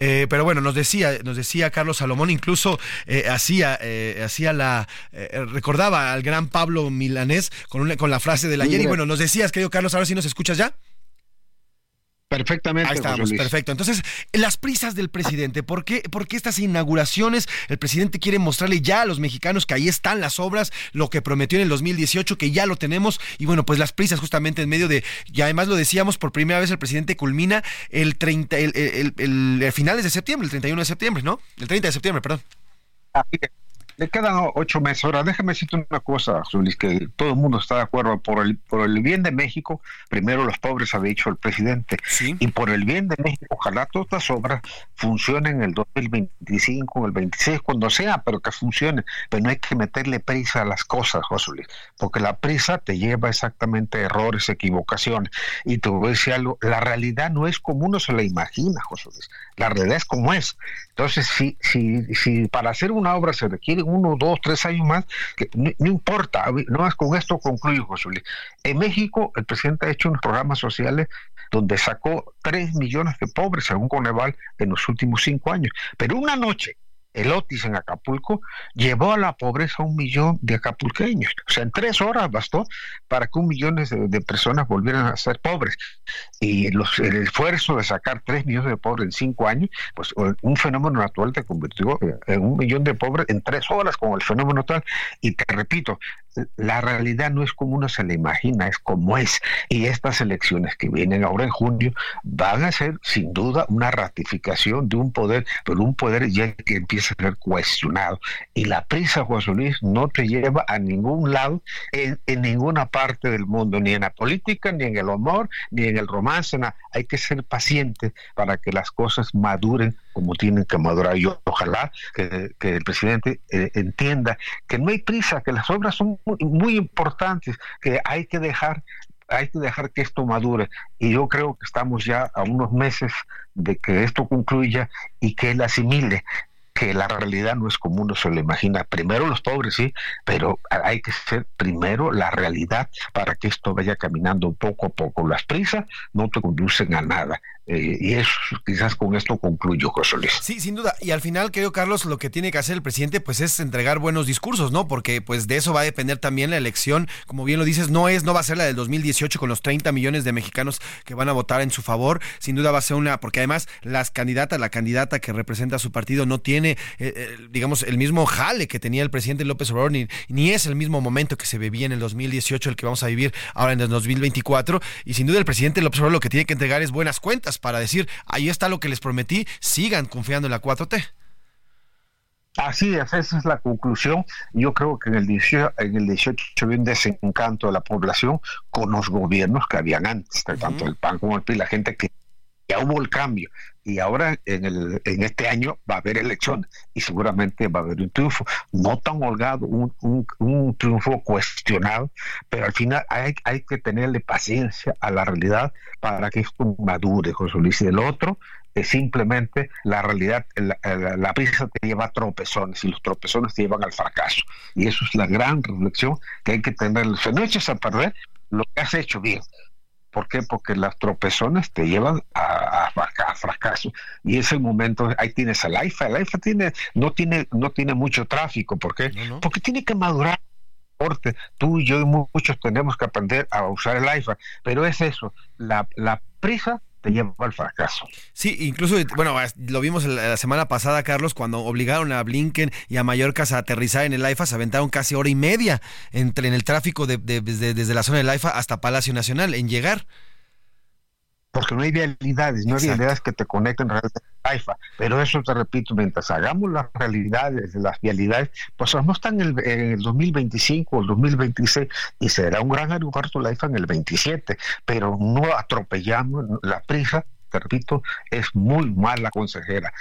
Speaker 3: Eh, pero bueno, nos decía, nos decía Carlos Salomón, incluso eh, hacía, eh, hacía la, recordaba al gran Pablo Milanés con, con la frase del ayer. Y bueno, nos decías, querido Carlos, ahora sí nos escuchas ya.
Speaker 23: Perfectamente.
Speaker 3: Ahí estamos, perfecto. Entonces, las prisas del presidente, ¿por qué, ¿por qué estas inauguraciones? El presidente quiere mostrarle ya a los mexicanos que ahí están las obras, lo que prometió en el 2018, que ya lo tenemos, y bueno, pues las prisas justamente en medio de, y además lo decíamos, por primera vez el presidente culmina el 30, el, el, el, finales de septiembre, el 31 de septiembre, ¿no? El 30 de septiembre, perdón.
Speaker 23: Le quedan ocho meses. Ahora, déjame decirte una cosa, Luis, que todo el mundo está de acuerdo. Por el, por el bien de México, primero los pobres, ha dicho el presidente. Y por el bien de México, ojalá todas estas obras funcionen en el 2025, en el 26, cuando sea, pero que funcionen. Pero no hay que meterle prisa a las cosas, José Luis, porque la prisa te lleva exactamente a errores, equivocaciones. Y te voy a decir algo, la realidad no es como uno se la imagina, José Luis. La realidad es como es. Entonces, si, si, si para hacer una obra se requiere uno, dos, tres años más, que no, importa, no más con esto concluyo, José Luis. En México, el presidente ha hecho unos programas sociales donde sacó tres millones de pobres, según Coneval, en los últimos cinco años. Pero una noche, el Otis en Acapulco llevó a la pobreza a un millón de acapulqueños. O sea, en tres horas bastó para que un millón de, personas volvieran a ser pobres. Y los, el esfuerzo de sacar tres millones de pobres en cinco años, pues un fenómeno natural te convirtió en un millón de pobres en tres horas con el fenómeno natural. Y te repito, la realidad no es como uno se la imagina, es como es. Y estas elecciones que vienen ahora en junio van a ser sin duda una ratificación de un poder, pero un poder ya que empieza a ser cuestionado. Y la prisa, José Luis, no te lleva a ningún lado en, ninguna parte del mundo, ni en la política, ni en el amor, ni en el romance. Hay que ser paciente para que las cosas maduren como tienen que madurar. Yo ojalá que, el presidente eh, entienda que no hay prisa, que las obras son muy, importantes, que hay que dejar hay que dejar que esto madure y yo creo que estamos ya a unos meses de que esto concluya y que él asimile que la realidad no es como uno se lo imagina. Primero los pobres, sí, pero hay que ser primero la realidad para que esto vaya caminando poco a poco. Las prisas no te conducen a nada Eh, y es quizás con esto concluyo, José Luis.
Speaker 3: Sí, sin duda. Y al final, creo, Carlos, lo que tiene que hacer el presidente, pues es entregar buenos discursos, ¿no? Porque pues de eso va a depender también la elección. Como bien lo dices, no es, no va a ser la del 2018 con los 30 millones de mexicanos que van a votar en su favor. Sin duda va a ser una, porque además las candidatas, la candidata que representa a su partido no tiene, eh, eh, digamos, el mismo jale que tenía el presidente López Obrador, ni, ni es el mismo momento que se vivía en el 2018 el que vamos a vivir ahora en el 2024. Y sin duda el presidente López Obrador lo que tiene que entregar es buenas cuentas para decir, ahí está lo que les prometí, sigan confiando en la 4T.
Speaker 23: Así es, esa es la conclusión. Yo creo que en el 18, en el 18 había un desencanto de la población con los gobiernos que habían antes, tanto el PAN como el PRI, la gente que ya hubo el cambio y ahora en, el, en este año va a haber elecciones y seguramente va a haber un triunfo, no tan holgado, un, un, un triunfo cuestionado, pero al final hay, hay que tenerle paciencia a la realidad para que esto madure, José Luis. Y el otro es simplemente la realidad, la, la, te lleva a tropezones y los tropezones te llevan al fracaso. Y eso es la gran reflexión que hay que tener. No eches a perder lo que has hecho bien. ¿Por qué? Porque las tropezones te llevan a, a, a, fracaso. Y ese momento, ahí tienes el AIFA. El AIFA tiene, no, tiene, no tiene mucho tráfico. ¿Por qué? No, no. Porque tiene que madurar. Tú y yo y muchos tenemos que aprender a usar el AIFA. Pero es eso, la, la prisa te lleva al fracaso.
Speaker 3: Sí, incluso, bueno, lo vimos la semana pasada, Carlos, cuando obligaron a Blinken y a Mallorca a aterrizar en el AIFA, se aventaron casi hora y media entre en el tráfico de, de, desde la zona del AIFA hasta Palacio Nacional en llegar
Speaker 23: porque no hay vialidades, no hay vialidades que te conecten realmente a AIFA. Pero eso te repito, mientras hagamos las realidades de las vialidades, pues no está en el, en el 2025 o el 2026 y será un gran aeropuerto la AIFA en el 27, pero no atropellamos la prisa, te repito, es muy mala consejera.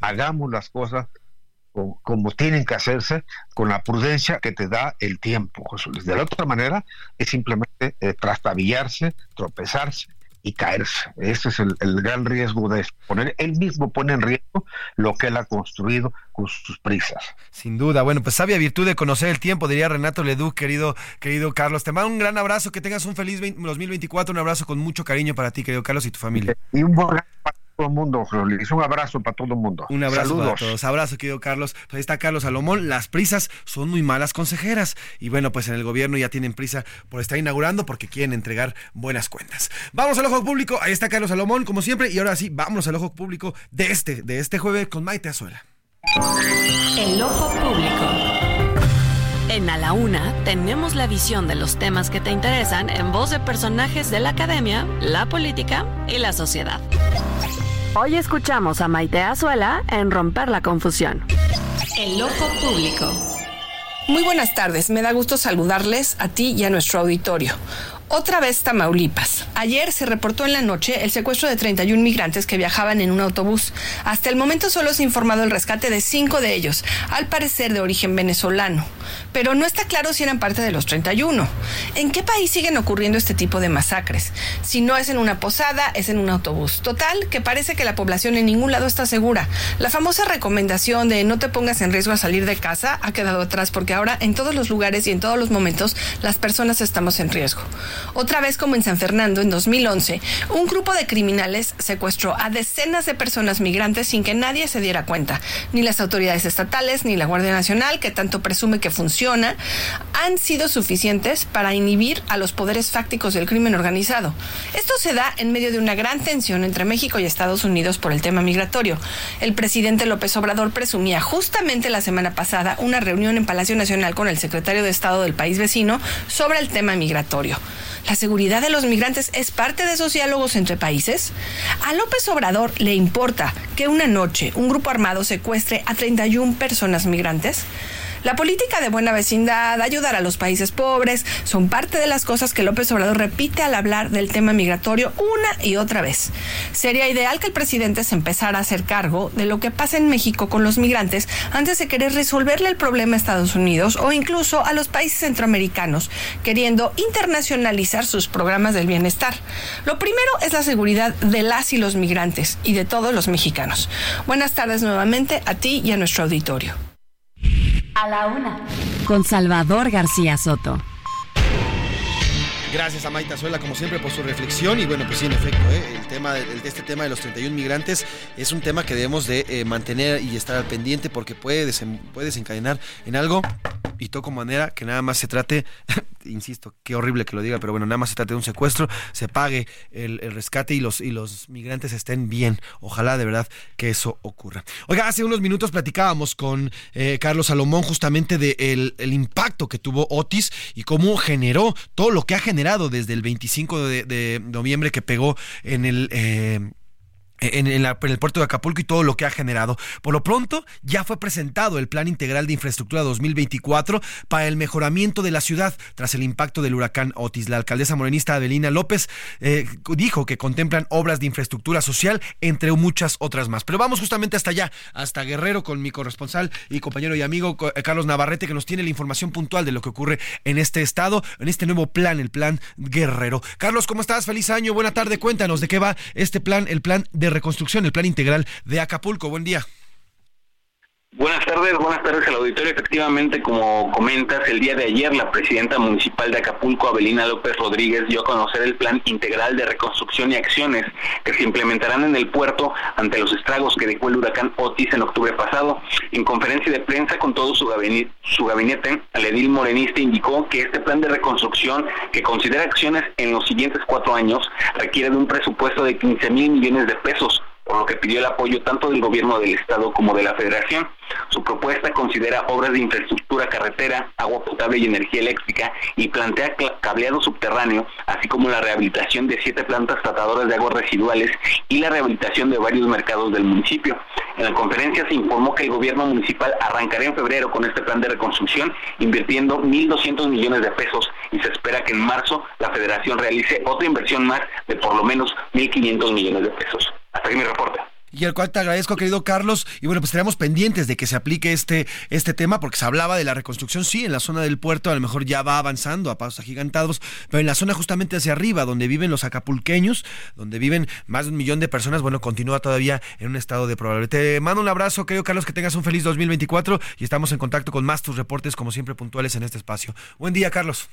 Speaker 23: Hagamos las cosas como, como, tienen que hacerse con la prudencia que te da el tiempo, José De la otra manera es simplemente eh, trastabillarse, tropezarse y caerse. Ese es el, el, gran riesgo de exponer. Él mismo pone en riesgo lo que él ha construido con sus prisas.
Speaker 3: Sin duda. Bueno, pues sabia virtud de conocer el tiempo, diría Renato Leduc, querido, querido Carlos. Te mando un gran abrazo, que tengas un feliz 20, 2024, un abrazo con mucho cariño para ti, querido Carlos, y tu familia.
Speaker 23: Y un buen todo el mundo, Luis. Un abrazo para todo el mundo.
Speaker 3: Un abrazo Saludos. para todos. Abrazo, querido Carlos. Pues ahí está Carlos Salomón. Las prisas son muy malas consejeras. Y bueno, pues en el gobierno ya tienen prisa por estar inaugurando porque quieren entregar buenas cuentas. Vamos al ojo público. Ahí está Carlos Salomón, como siempre. Y ahora sí, vamos al ojo público de este, de este jueves con Maite Azuela.
Speaker 4: El ojo público. En A la Una tenemos la visión de los temas que te interesan en voz de personajes de la academia, la política y la sociedad. Hoy escuchamos a Maite Azuela en Romper la Confusión. El ojo público.
Speaker 25: Muy buenas tardes, me da gusto saludarles a ti y a nuestro auditorio. Otra vez Tamaulipas. Ayer se reportó en la noche el secuestro de 31 migrantes que viajaban en un autobús. Hasta el momento solo se ha informado el rescate de cinco de ellos, al parecer de origen venezolano. Pero no está claro si eran parte de los 31. ¿En qué país siguen ocurriendo este tipo de masacres? Si no es en una posada, es en un autobús. Total, que parece que la población en ningún lado está segura. La famosa recomendación de no te pongas en riesgo a salir de casa ha quedado atrás porque ahora en todos los lugares y en todos los momentos las personas estamos en riesgo. Otra vez como en San Fernando en 2011, un grupo de criminales secuestró a decenas de personas migrantes sin que nadie se diera cuenta. Ni las autoridades estatales ni la Guardia Nacional, que tanto presume que funciona, han sido suficientes para inhibir a los poderes fácticos del crimen organizado. Esto se da en medio de una gran tensión entre México y Estados Unidos por el tema migratorio. El presidente López Obrador presumía justamente la semana pasada una reunión en Palacio Nacional con el secretario de Estado del país vecino sobre el tema migratorio. ¿La seguridad de los migrantes es parte de esos diálogos entre países? A López Obrador le importa que una noche un grupo armado secuestre a 31 personas migrantes. La política de buena vecindad, ayudar a los países pobres, son parte de las cosas que López Obrador repite al hablar del tema migratorio una y otra vez. Sería ideal que el presidente se empezara a hacer cargo de lo que pasa en México con los migrantes antes de querer resolverle el problema a Estados Unidos o incluso a los países centroamericanos, queriendo internacionalizar sus programas del bienestar. Lo primero es la seguridad de las y los migrantes y de todos los mexicanos. Buenas tardes nuevamente a ti y a nuestro auditorio.
Speaker 4: A la una. Con Salvador García Soto.
Speaker 3: Gracias a Maita Zuela, como siempre, por su reflexión. Y bueno, pues sí, en efecto, ¿eh? el tema de, este tema de los 31 migrantes es un tema que debemos de eh, mantener y estar al pendiente porque puede desencadenar en algo y toco manera que nada más se trate, insisto, qué horrible que lo diga, pero bueno, nada más se trate de un secuestro, se pague el, rescate y los, y los migrantes estén bien. Ojalá de verdad que eso ocurra. Oiga, hace unos minutos platicábamos con eh, Carlos Salomón justamente del el, el impacto que tuvo Otis y cómo generó todo lo que ha generado desde el 25 de, de noviembre que pegó en el... eh, en, el puerto de Acapulco y todo lo que ha generado. Por lo pronto, ya fue presentado el Plan Integral de Infraestructura 2024 para el mejoramiento de la ciudad tras el impacto del huracán Otis. La alcaldesa morenista Adelina López eh, dijo que contemplan obras de infraestructura social, entre muchas otras más. Pero vamos justamente hasta allá, hasta Guerrero, con mi corresponsal y compañero y amigo eh, Carlos Navarrete, que nos tiene la información puntual de lo que ocurre en este estado, en este nuevo plan, el Plan Guerrero. Carlos, ¿cómo estás? Feliz año, buena tarde. Cuéntanos de qué va este plan, el plan de reconstrucción, el plan integral de Acapulco. Buen día.
Speaker 16: Buenas tardes, buenas tardes al auditorio. Efectivamente, como comentas, el día de ayer la presidenta municipal de Acapulco, Abelina López Rodríguez, dio a conocer el plan integral de reconstrucción y acciones que se implementarán en el puerto ante los estragos que dejó el huracán Otis en octubre pasado. En conferencia de prensa con todo su gabinete, su gabinete morenista indicó que este plan de reconstrucción, que considera acciones en los siguientes cuatro años, requiere de un presupuesto de 15 mil millones de pesos por lo que pidió el apoyo tanto del gobierno del estado como de la federación. Su propuesta considera obras de infraestructura carretera, agua potable y energía eléctrica y plantea cableado subterráneo, así como la rehabilitación de siete plantas tratadoras de aguas residuales y la rehabilitación de varios mercados del municipio. En la conferencia se informó que el gobierno municipal arrancará en febrero con este plan de reconstrucción, invirtiendo 1.200 millones de pesos y se espera que en marzo la federación realice otra inversión más de por lo menos 1.500 millones de pesos. Hasta aquí mi reporte.
Speaker 3: Y el cual te agradezco, querido Carlos. Y bueno, pues estaremos pendientes de que se aplique este, este tema, porque se hablaba de la reconstrucción, sí, en la zona del puerto, a lo mejor ya va avanzando a pasos agigantados, pero en la zona justamente hacia arriba, donde viven los acapulqueños, donde viven más de un millón de personas, bueno, continúa todavía en un estado de probable. Te mando un abrazo, querido Carlos, que tengas un feliz 2024 y estamos en contacto con más tus reportes, como siempre, puntuales en este espacio. Buen día, Carlos.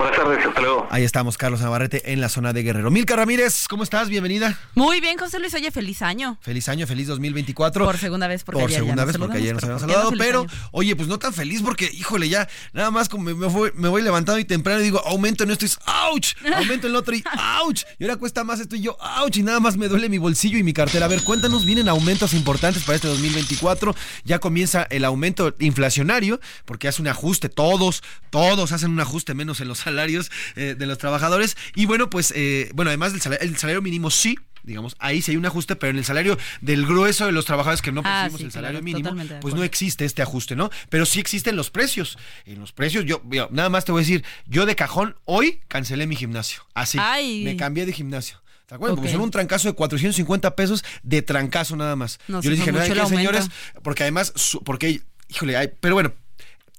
Speaker 16: Buenas tardes, hasta luego.
Speaker 3: Ahí estamos, Carlos Navarrete, en la zona de Guerrero. Milka Ramírez, ¿cómo estás? Bienvenida.
Speaker 26: Muy bien, José Luis, oye, feliz año.
Speaker 3: Feliz año, feliz 2024.
Speaker 26: Por segunda vez, porque
Speaker 3: Por
Speaker 26: ya
Speaker 3: segunda
Speaker 26: nos
Speaker 3: vez, porque ayer nos habíamos
Speaker 26: ¿por qué no
Speaker 3: saludado. pero,
Speaker 26: año?
Speaker 3: oye, pues no tan feliz porque, híjole, ya nada más como me, me voy, me voy levantando y temprano y digo, aumento en esto y es, ¡ouch! Aumento en lo otro y ¡ouch! Y ahora cuesta más esto y yo, ¡ouch! Y nada más me duele mi bolsillo y mi cartera. A ver, cuéntanos, vienen aumentos importantes para este 2024. Ya comienza el aumento inflacionario porque hace un ajuste. Todos, todos hacen un ajuste menos en los salarios eh, de los trabajadores. Y bueno, pues, eh, bueno, además del salario, el salario mínimo sí. Digamos, ahí sí hay un ajuste, pero en el salario del grueso de los trabajadores que no
Speaker 26: Ah, sí,
Speaker 3: el salario
Speaker 26: claro,
Speaker 3: mínimo, pues no existe este ajuste, ¿no? Pero sí existen los precios. En los precios, yo, nada más te voy a decir, yo de cajón hoy cancelé mi gimnasio. Así.
Speaker 26: Ay.
Speaker 3: Me cambié de gimnasio. ¿Te acuerdas? Porque son un trancazo de 450 pesos de trancazo nada más.
Speaker 26: No,
Speaker 3: yo les dije, no,
Speaker 26: mucho
Speaker 3: ¿qué,
Speaker 26: el aumento.
Speaker 3: señores? Porque además, su- porque, híjole, hay, pero bueno.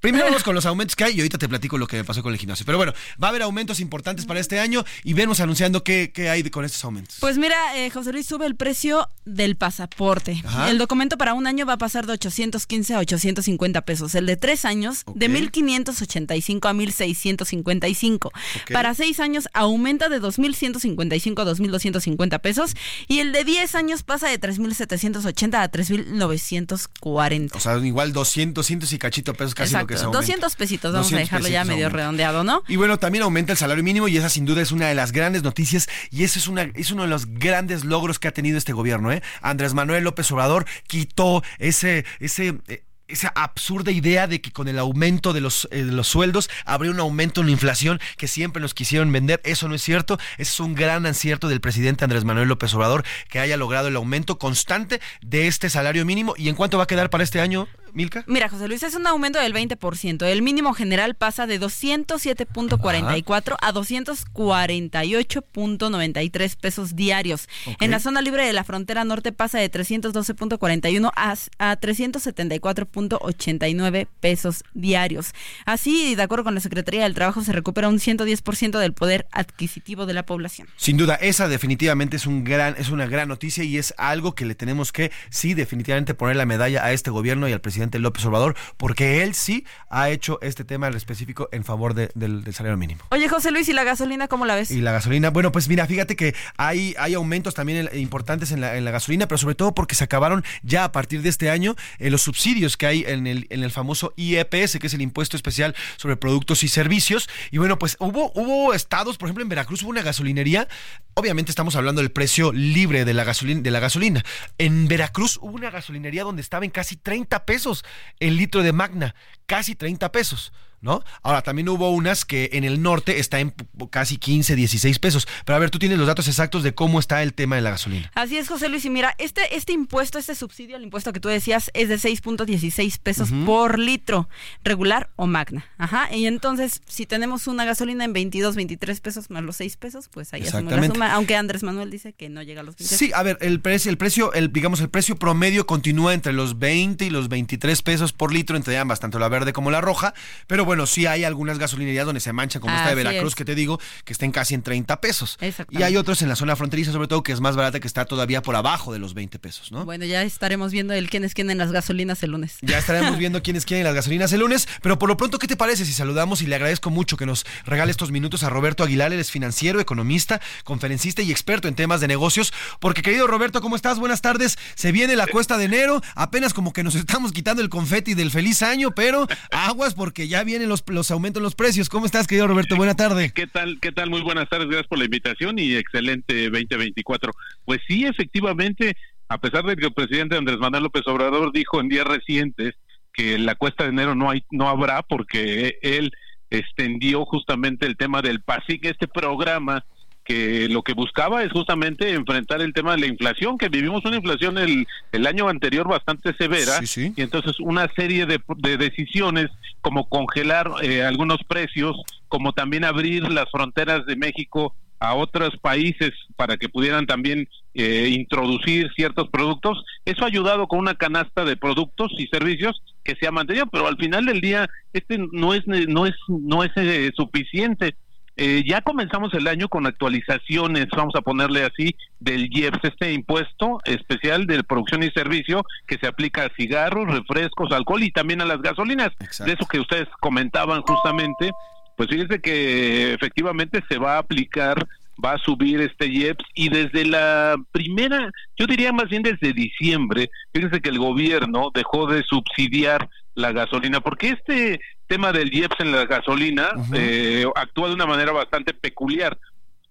Speaker 3: Primero vamos con los aumentos que hay y ahorita te platico lo que me pasó con el gimnasio. Pero bueno, va a haber aumentos importantes para este año y venos anunciando qué, qué hay con estos aumentos.
Speaker 26: Pues mira, eh, José Luis sube el precio del pasaporte.
Speaker 3: Ajá.
Speaker 26: El documento para un año va a pasar de 815 a 850 pesos. El de tres años, de 1.585 a 1.655.
Speaker 27: Ok.
Speaker 26: Para seis años aumenta de 2.155 a 2.250 pesos. Y el de 10 años pasa de 3.780 a 3.940.
Speaker 3: O sea, igual 200, 200 y cachito pesos casi lo que se aumenta.
Speaker 26: 200 pesitos, vamos a
Speaker 3: 200
Speaker 26: dejarlo ya medio redondeado, ¿no?
Speaker 3: Y bueno, también aumenta el salario mínimo y esa sin duda es una de las grandes noticias y eso es, una, es uno de los grandes logros que ha tenido este gobierno. ¿eh? Andrés Manuel López Obrador quitó ese... ese eh, esa absurda idea de que con el aumento de los, eh, de los sueldos habría un aumento en la inflación que siempre nos quisieron vender. Eso no es cierto. Ese es un gran acierto del presidente Andrés Manuel López Obrador que haya logrado el aumento constante de este salario mínimo. ¿Y en cuánto va a quedar para este año, Milka?
Speaker 26: Mira, José Luis, es un aumento del 20%. El mínimo general pasa de 207.44 a 248.93 pesos diarios. En la zona libre de la frontera norte pasa de 312.41 a, a 374.89 pesos diarios. Así, de acuerdo con la Secretaría del Trabajo, se recupera un 110% del poder adquisitivo de la población.
Speaker 3: Sin duda, esa definitivamente es un gran, es una gran noticia y es algo que le tenemos que, sí, definitivamente poner la medalla a este gobierno y al presidente presidente López Obrador, porque él sí ha hecho este tema en específico en favor de- del, del salario mínimo.
Speaker 26: Oye, José Luis, ¿y la gasolina cómo la ves?
Speaker 3: Y la gasolina, bueno, pues mira, fíjate que hay, hay aumentos también en- importantes en la, en la gasolina, pero sobre todo porque se acabaron ya a partir de este año eh, los subsidios que hay en el, en el famoso IEPS, que es el impuesto especial sobre productos y servicios. Y bueno, pues hubo, hubo estados, por ejemplo, en Veracruz hubo una gasolinería. Obviamente estamos hablando del precio libre de la gasolina. De la gasolina. En Veracruz hubo una gasolinería donde estaba en casi 30 pesos el litro de Magna, casi 30 pesos. ¿No? Ahora, también hubo unas que en el norte está en casi 15, 16 pesos. Pero a ver, tú tienes los datos exactos de cómo está el tema de la gasolina.
Speaker 26: Así es, José Luis. Y mira, este, este impuesto, este subsidio al impuesto que tú decías es de 6.16 pesos
Speaker 3: Ujú.
Speaker 26: por litro, regular o magna. Ajá. Y entonces, si tenemos una gasolina en 22, 23 pesos más los 6 pesos, pues ahí hacemos la suma. Aunque Andrés Manuel dice que no llega a los 20.
Speaker 3: Sí, a ver, el precio, el precio, el, digamos, el precio promedio continúa entre los 20 y los 23 pesos por litro entre ambas, tanto la verde como la roja. Pero bueno, sí hay algunas gasolinerías donde se manchan, como esta de Veracruz,
Speaker 26: es.
Speaker 3: que te digo, que estén casi en 30 pesos. Y hay otros en la zona fronteriza, sobre todo, que es más barata, que está todavía por abajo de los 20 pesos, ¿no?
Speaker 26: Bueno, ya estaremos viendo el quién es quién en las gasolinas el lunes.
Speaker 3: Ya estaremos viendo quiénes quieren las gasolinas el lunes, pero por lo pronto, ¿qué te parece si saludamos y le agradezco mucho que nos regale estos minutos a Roberto Aguilar, él es financiero, economista, conferencista y experto en temas de negocios? Porque querido Roberto, ¿cómo estás? Buenas tardes. Se viene la cuesta de enero, apenas como que nos estamos quitando el confeti del feliz año, pero aguas porque ya vienen los, los aumentos en los precios. ¿Cómo estás, querido Roberto? Buena tarde.
Speaker 28: ¿Qué tal? ¿Qué tal? Muy buenas tardes, gracias por la invitación y excelente 2024. Pues sí, efectivamente, a pesar de que el presidente Andrés Manuel López Obrador dijo en días recientes que la cuesta de enero no hay no habrá porque él extendió justamente el tema del PASIC, este programa que lo que buscaba es justamente enfrentar el tema de la inflación, que vivimos una inflación el, el año anterior bastante severa, y entonces una serie de, de decisiones como congelar eh, algunos precios, como también abrir las fronteras de México a otros países para que pudieran también eh, introducir ciertos productos. Eso ha ayudado con una canasta de productos y servicios que se ha mantenido, pero al final del día este no es no es no es eh, suficiente. Eh, ya comenzamos el año con actualizaciones, vamos a ponerle así, del IEPS, este impuesto especial de producción y servicio que se aplica a cigarros, refrescos, alcohol y también a las gasolinas. De eso que ustedes comentaban justamente, pues fíjense que efectivamente se va a aplicar, va a subir este IEPS y desde la primera, yo diría más bien desde diciembre, fíjense que el gobierno dejó de subsidiar la gasolina, porque este tema del IEPS en la gasolina eh, actúa de una manera bastante peculiar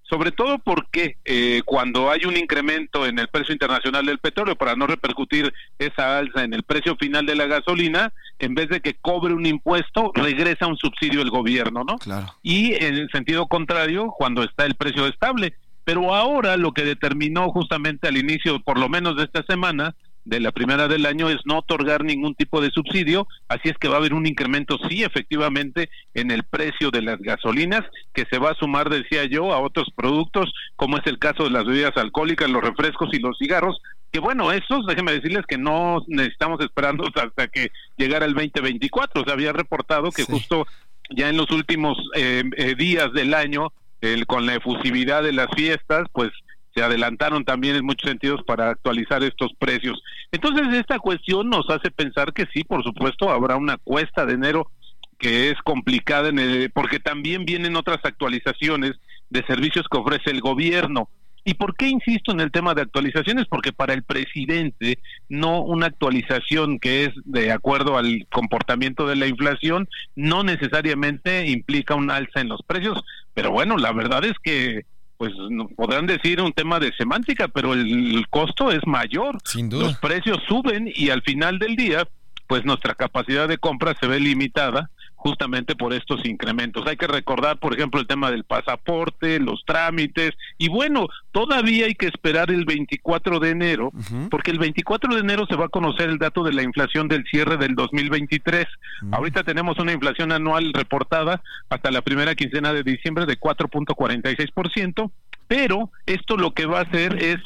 Speaker 28: sobre todo porque eh, cuando hay un incremento en el precio internacional del petróleo, para no repercutir esa alza en el precio final de la gasolina, en vez de que cobre un impuesto, regresa un subsidio el gobierno, ¿no?
Speaker 3: Claro.
Speaker 28: Y en el sentido contrario, cuando está el precio estable. Pero ahora lo que determinó justamente al inicio, por lo menos de esta semana, de la primera del año es no otorgar ningún tipo de subsidio, así es que va a haber un incremento, sí, efectivamente, en el precio de las gasolinas, que se va a sumar, decía yo, a otros productos, como es el caso de las bebidas alcohólicas, los refrescos y los cigarros, que bueno, esos, déjenme decirles que no necesitamos esperando hasta que llegara el 2024, se había reportado que justo ya en los últimos eh, eh, días del año, el, con la efusividad de las fiestas, pues se adelantaron también en muchos sentidos para actualizar estos precios. Entonces, esta cuestión nos hace pensar que sí, por supuesto, habrá una cuesta de enero que es complicada en el, porque también vienen otras actualizaciones de servicios que ofrece el gobierno. ¿Y por qué insisto en el tema de actualizaciones? Porque para el presidente no una actualización que es de acuerdo al comportamiento de la inflación no necesariamente implica un alza en los precios, pero bueno, la verdad es que pues no, podrán decir un tema de semántica, pero el, el costo es mayor.
Speaker 3: Sin duda.
Speaker 28: Los precios suben y al final del día, pues nuestra capacidad de compra se ve limitada justamente por estos incrementos. Hay que recordar, por ejemplo, el tema del pasaporte, los trámites, y bueno, todavía hay que esperar el 24 de enero, porque el 24 de enero se va a conocer el dato de la inflación del cierre del 2023. Ahorita tenemos una inflación anual reportada hasta la primera quincena de diciembre de 4.46%, pero esto lo que va a hacer es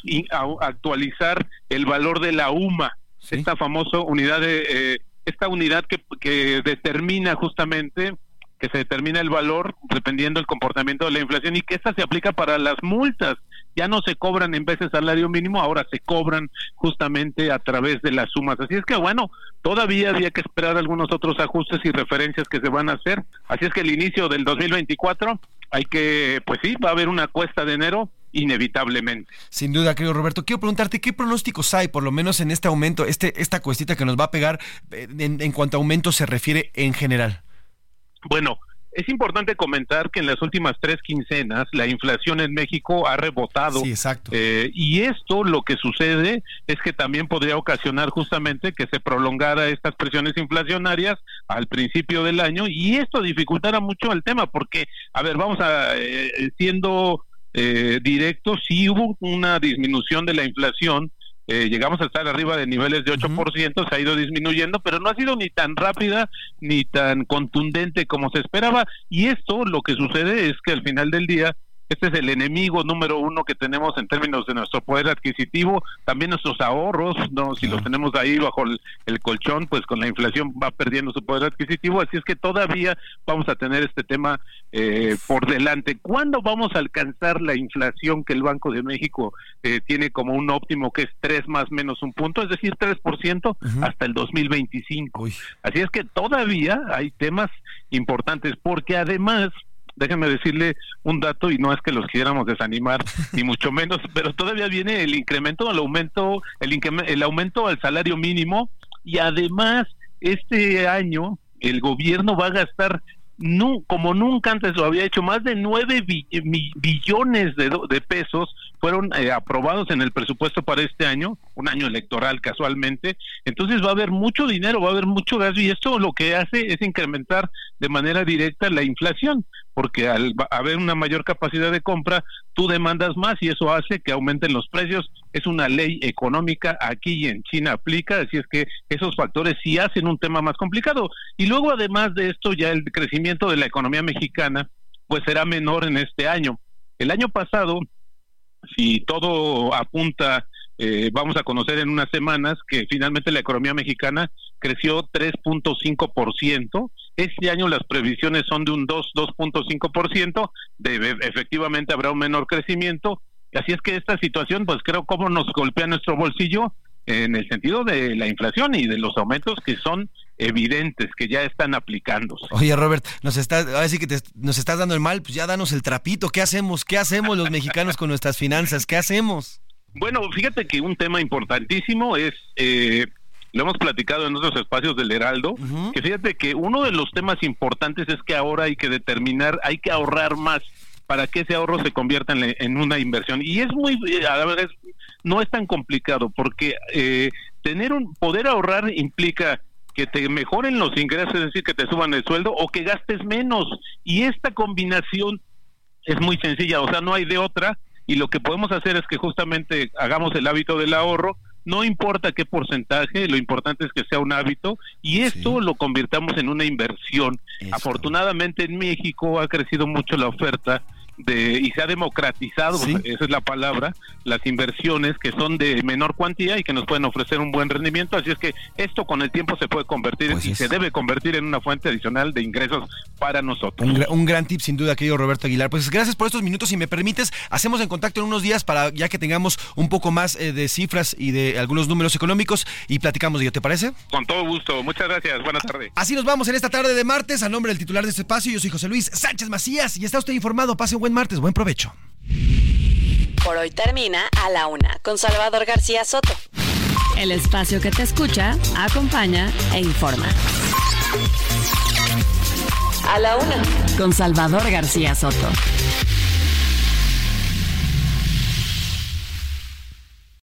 Speaker 28: actualizar el valor de la UMA, esta famosa unidad de... eh, esta unidad que, que determina justamente que se determina el valor dependiendo del comportamiento de la inflación y que esta se aplica para las multas ya no se cobran en vez de salario mínimo, ahora se cobran justamente a través de las sumas. Así es que bueno, todavía había que esperar algunos otros ajustes y referencias que se van a hacer. Así es que el inicio del 2024 hay que, pues sí, va a haber una cuesta de enero inevitablemente.
Speaker 3: Sin duda, querido Roberto. Quiero preguntarte qué pronósticos hay, por lo menos en este aumento, este, esta cuestita que nos va a pegar eh, en, en cuanto a aumento se refiere en general.
Speaker 28: Bueno, es importante comentar que en las últimas tres quincenas la inflación en México ha rebotado.
Speaker 3: Sí, exacto.
Speaker 28: Eh, y esto lo que sucede es que también podría ocasionar justamente que se prolongara estas presiones inflacionarias al principio del año y esto dificultará mucho el tema porque, a ver, vamos a, eh, siendo eh, directos, sí hubo una disminución de la inflación eh, llegamos a estar arriba de niveles de 8%, se ha ido disminuyendo, pero no ha sido ni tan rápida ni tan contundente como se esperaba. Y esto lo que sucede es que al final del día este es el enemigo número uno que tenemos en términos de nuestro poder adquisitivo, también nuestros ahorros, no, si los tenemos ahí bajo el, colchón, pues con la inflación va perdiendo su poder adquisitivo, así es que todavía vamos a tener este tema eh, por delante. ¿Cuándo vamos a alcanzar la inflación que el Banco de México eh, tiene como un óptimo que es 3 más menos un punto, es decir, 3% hasta el 2025? Así es que todavía hay temas importantes porque además déjenme decirle un dato y no es que los quisiéramos desanimar ni mucho menos, pero todavía viene el incremento, el aumento, el, el aumento al salario mínimo y además este año el gobierno va a gastar no, como nunca antes lo había hecho, más de nueve billones de, de pesos fueron eh, aprobados en el presupuesto para este año, un año electoral casualmente, entonces va a haber mucho dinero, va a haber mucho gasto y esto lo que hace es incrementar de manera directa la inflación porque al haber una mayor capacidad de compra, tú demandas más y eso hace que aumenten los precios. Es una ley económica, aquí y en China aplica, así es que esos factores sí hacen un tema más complicado. Y luego, además de esto, ya el crecimiento de la economía mexicana, pues será menor en este año. El año pasado, si todo apunta eh, vamos a conocer en unas semanas que finalmente la economía mexicana creció 3.5%. Este año las previsiones son de un 2, 2.5%. De, efectivamente habrá un menor crecimiento. Así es que esta situación, pues creo cómo nos golpea nuestro bolsillo en el sentido de la inflación y de los aumentos que son evidentes que ya están aplicándose.
Speaker 3: Oye, Robert, nos estás, ahora sí que nos estás dando el mal, pues ya danos el trapito. ¿Qué hacemos? ¿Qué hacemos los mexicanos con nuestras finanzas? ¿Qué hacemos?
Speaker 28: Bueno, fíjate que un tema importantísimo es, eh, lo hemos platicado en otros espacios del Heraldo, que fíjate que uno de los temas importantes es que ahora hay que determinar, hay que ahorrar más para que ese ahorro se convierta en, una inversión. Y es muy, a la vez, no es tan complicado, porque eh, tener un poder ahorrar implica que te mejoren los ingresos, es decir, que te suban el sueldo o que gastes menos. Y esta combinación es muy sencilla, o sea, no hay de otra. Y lo que podemos hacer es que justamente hagamos el hábito del ahorro, no importa qué porcentaje, lo importante es que sea un hábito. Y esto lo convirtamos en una inversión. Afortunadamente en México ha crecido mucho la oferta de, y se ha democratizado, esa es la palabra, las inversiones que son de menor cuantía y que nos pueden ofrecer un buen rendimiento. Así es que esto con el tiempo se puede convertir pues y se debe convertir en una fuente adicional de ingresos para nosotros.
Speaker 3: Un, gran tip sin duda, querido Roberto Aguilar. Pues gracias por estos minutos. Si me permites, hacemos en contacto en unos días para ya que tengamos un poco más eh, de cifras y de algunos números económicos y platicamos de ello. ¿Te parece?
Speaker 28: Con todo gusto. Muchas gracias. Buenas tardes.
Speaker 3: Así nos vamos en esta tarde de martes. A nombre del titular de este espacio, yo soy José Luis Sánchez Macías y está usted informado. Pase un buen martes. Buen provecho.
Speaker 5: Por hoy termina A la Una con Salvador García Soto.
Speaker 4: El espacio que te escucha, acompaña e informa.
Speaker 5: A la Una
Speaker 4: con Salvador García Soto.